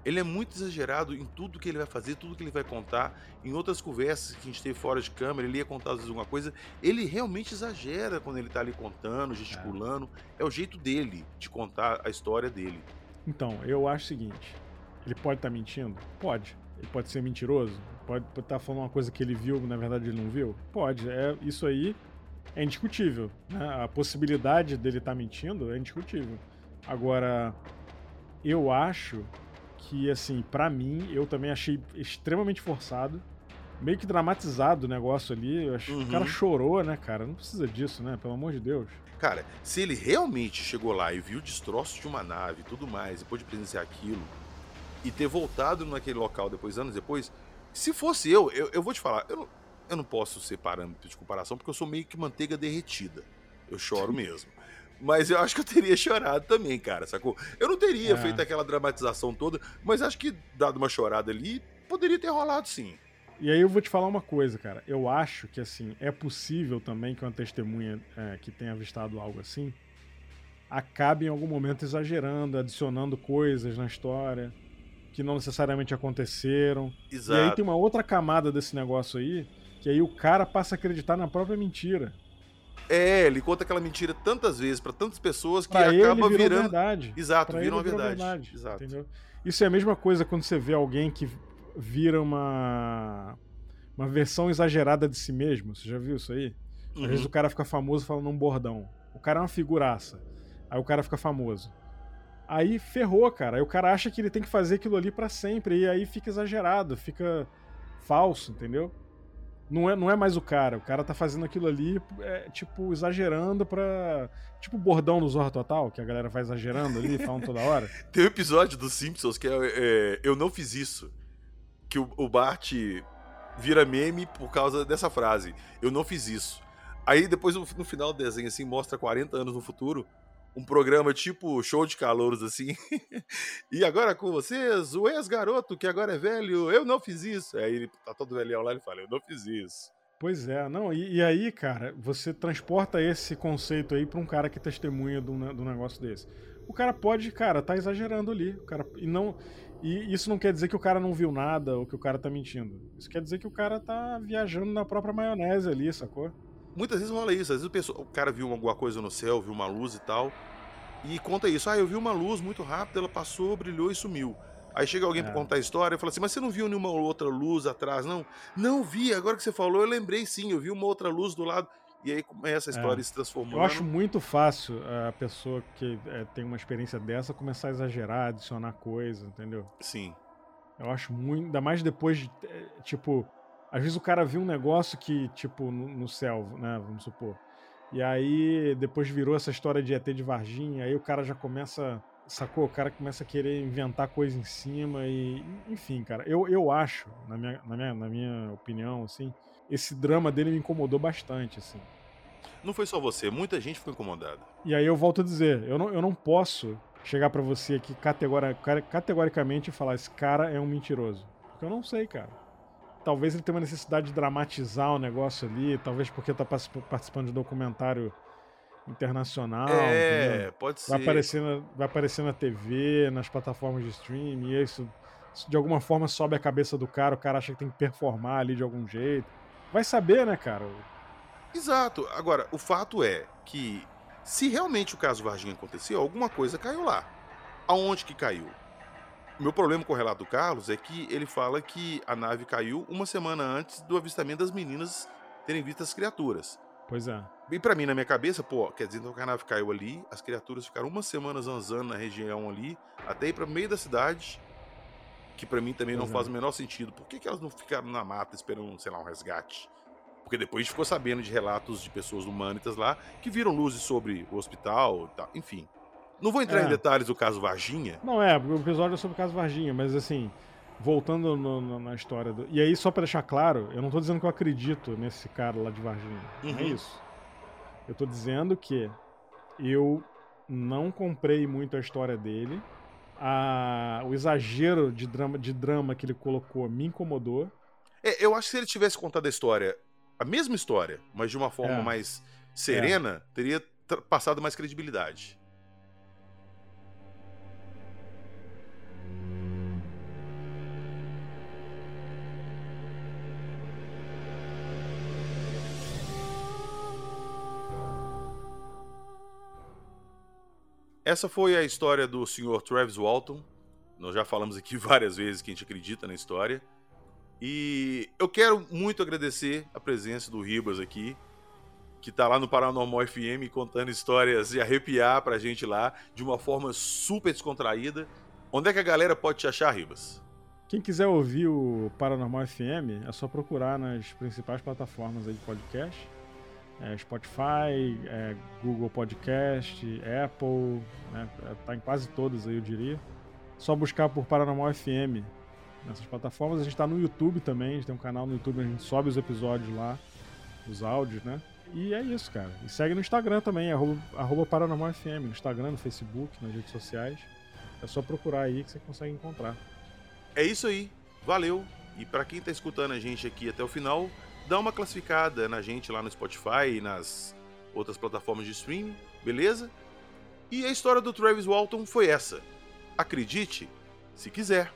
Ele é muito exagerado em tudo que ele vai fazer, tudo que ele vai contar. Em outras conversas que a gente teve fora de câmera, ele ia contar às vezes alguma coisa. Ele realmente exagera quando ele tá ali contando, gesticulando. É, o jeito dele de contar a história dele. Então, eu acho o seguinte: ele pode estar mentindo? Pode. Ele pode ser mentiroso? Pode estar falando uma coisa que ele viu, na verdade ele não viu? Pode. É, isso aí é indiscutível. né? A possibilidade dele estar mentindo é indiscutível. Agora, eu acho que, assim, pra mim, eu também achei extremamente forçado. Meio que dramatizado o negócio ali. Eu acho que o Uhum. cara chorou, né, cara? Não precisa disso, né? Pelo amor de Deus. Cara, se ele realmente chegou lá e viu destroços de uma nave e tudo mais, e pôde presenciar aquilo, e ter voltado naquele local depois, anos depois, se fosse eu, eu, eu vou te falar, eu não, eu não posso ser parâmetro de comparação, porque eu sou meio que manteiga derretida. Eu choro *laughs* mesmo. Mas eu acho que eu teria chorado também, cara, sacou? Eu não teria É. feito aquela dramatização toda, mas acho que, dado uma chorada ali, poderia ter rolado sim. E aí eu vou te falar uma coisa, cara. Eu acho que, assim, é possível também que uma testemunha é, que tenha avistado algo assim acabe em algum momento exagerando, adicionando coisas na história que não necessariamente aconteceram. E aí Exato. tem uma outra camada desse negócio aí, que aí o cara passa a acreditar na própria mentira. É, ele conta aquela mentira tantas vezes pra tantas pessoas que Pra ele acaba virou virando. verdade. Exato, Pra vira ele uma virou verdade. Exato. Entendeu? Isso é a mesma coisa quando você vê alguém que vira uma uma versão exagerada de si mesmo. Você já viu isso aí? Às Uhum. vezes o cara fica famoso falando um bordão. O cara é uma figuraça. Aí o cara fica famoso. Aí ferrou, cara. Aí o cara acha que ele tem que fazer aquilo ali pra sempre. E aí fica exagerado, fica falso, entendeu? Não é, não é mais o cara. O cara tá fazendo aquilo ali, é, tipo, exagerando pra. Tipo o bordão do Zorro Total, que a galera vai exagerando ali, falando toda hora. *laughs* Tem um episódio dos Simpsons que é, é, Eu Não Fiz Isso. Que o, o Bart vira meme por causa dessa frase. Eu não fiz isso. Aí depois no final do desenho, assim, mostra 40 anos no futuro. Um programa tipo show de calouros, assim. *laughs* e agora com vocês, o ex-garoto que agora é velho, eu não fiz isso. Aí ele tá todo velhão lá e fala, eu não fiz isso. Pois é, não, e, e aí, cara, você transporta esse conceito aí pra um cara que testemunha do, do negócio desse. O cara pode, cara, tá exagerando ali. O cara, e, não, e isso não quer dizer que o cara não viu nada ou que o cara tá mentindo. Isso quer dizer que o cara tá viajando na própria maionese ali, sacou? Muitas vezes rola isso. Às vezes o, o cara viu alguma coisa no céu, viu uma luz e tal, e conta isso. Ah, eu vi uma luz muito rápida, ela passou, brilhou e sumiu. Aí chega alguém É. pra contar a história e fala assim: Mas você não viu nenhuma outra luz atrás, não? Não vi, agora que você falou, eu lembrei sim, eu vi uma outra luz do lado. E aí começa a história É. se transformando. Eu acho muito fácil a pessoa que é, tem uma experiência dessa começar a exagerar, adicionar coisa, entendeu? Sim. Eu acho muito. Ainda mais depois de. eh, Tipo, às vezes o cara viu um negócio que, tipo, no, no céu, né? Vamos supor. E aí depois virou essa história de ET de Varginha, aí o cara já começa sacou? O cara começa a querer inventar coisa em cima e. Enfim, cara, eu, eu acho, na minha, na, minha, na minha opinião, assim, esse drama dele me incomodou bastante, assim. Não foi só você, muita gente ficou incomodada. E aí eu volto a dizer, eu não, eu não posso chegar para você aqui categoricamente e falar esse cara é um mentiroso. Porque eu não sei, cara. Talvez ele tenha uma necessidade de dramatizar o negócio ali, talvez porque tá participando de documentário internacional. É, pode ser. Vai aparecer, na, vai aparecer na TV, nas plataformas de streaming, e isso, isso de alguma forma sobe a cabeça do cara, o cara acha que tem que performar ali de algum jeito. Vai saber, né, cara? Exato. Agora, o fato é que se realmente o caso Varginha aconteceu, alguma coisa caiu lá. Aonde que caiu? O meu problema com o relato do Carlos é que ele fala que a nave caiu uma semana antes do avistamento das meninas terem visto as criaturas. Pois é. Bem para mim, na minha cabeça, pô, quer dizer, então que a nave caiu ali, as criaturas ficaram uma semana zanzando na região ali, até ir para meio da cidade, que para mim também pois não é. faz o menor sentido. Por que, que elas não ficaram na mata esperando, sei lá, um resgate? Porque depois a gente ficou sabendo de relatos de pessoas humanitas lá que viram luzes sobre o hospital, tá, enfim. Não vou entrar é. em detalhes do caso Varginha. Não é, o episódio é sobre o caso Varginha, mas assim, voltando no, no, na história do. E aí, só para deixar claro, eu não tô dizendo que eu acredito nesse cara lá de Varginha. Uhum. Não é uhum. isso. Eu tô dizendo que eu não comprei muito a história dele. A, o exagero de drama, de drama que ele colocou me incomodou. É, eu acho que se ele tivesse contado a história a mesma história, mas de uma forma é. mais serena, é. teria passado mais credibilidade. Essa foi a história do Sr. Travis Walton. Nós já falamos aqui *laughs* várias vezes que a gente acredita na história. E eu quero muito agradecer a presença do Ribas aqui, que tá lá no Paranormal FM contando histórias e arrepiar pra gente lá de uma forma super descontraída. Onde é que a galera pode te achar, Ribas? Quem quiser ouvir o Paranormal FM, é só procurar nas principais plataformas aí de podcast. É Spotify, é Google Podcast, Apple, né? tá em quase todas aí, eu diria. Só buscar por Paranormal FM nessas plataformas. A gente está no YouTube também, a gente tem um canal no YouTube, a gente sobe os episódios lá, os áudios, né? E é isso, cara. E segue no Instagram também, arroba, arroba Paranormal FM, no Instagram, no Facebook, nas redes sociais. É só procurar aí que você consegue encontrar. É isso aí. Valeu. E para quem tá escutando a gente aqui até o final, dá uma classificada na gente lá no Spotify e nas outras plataformas de streaming, beleza? E a história do Travis Walton foi essa. Acredite, se quiser.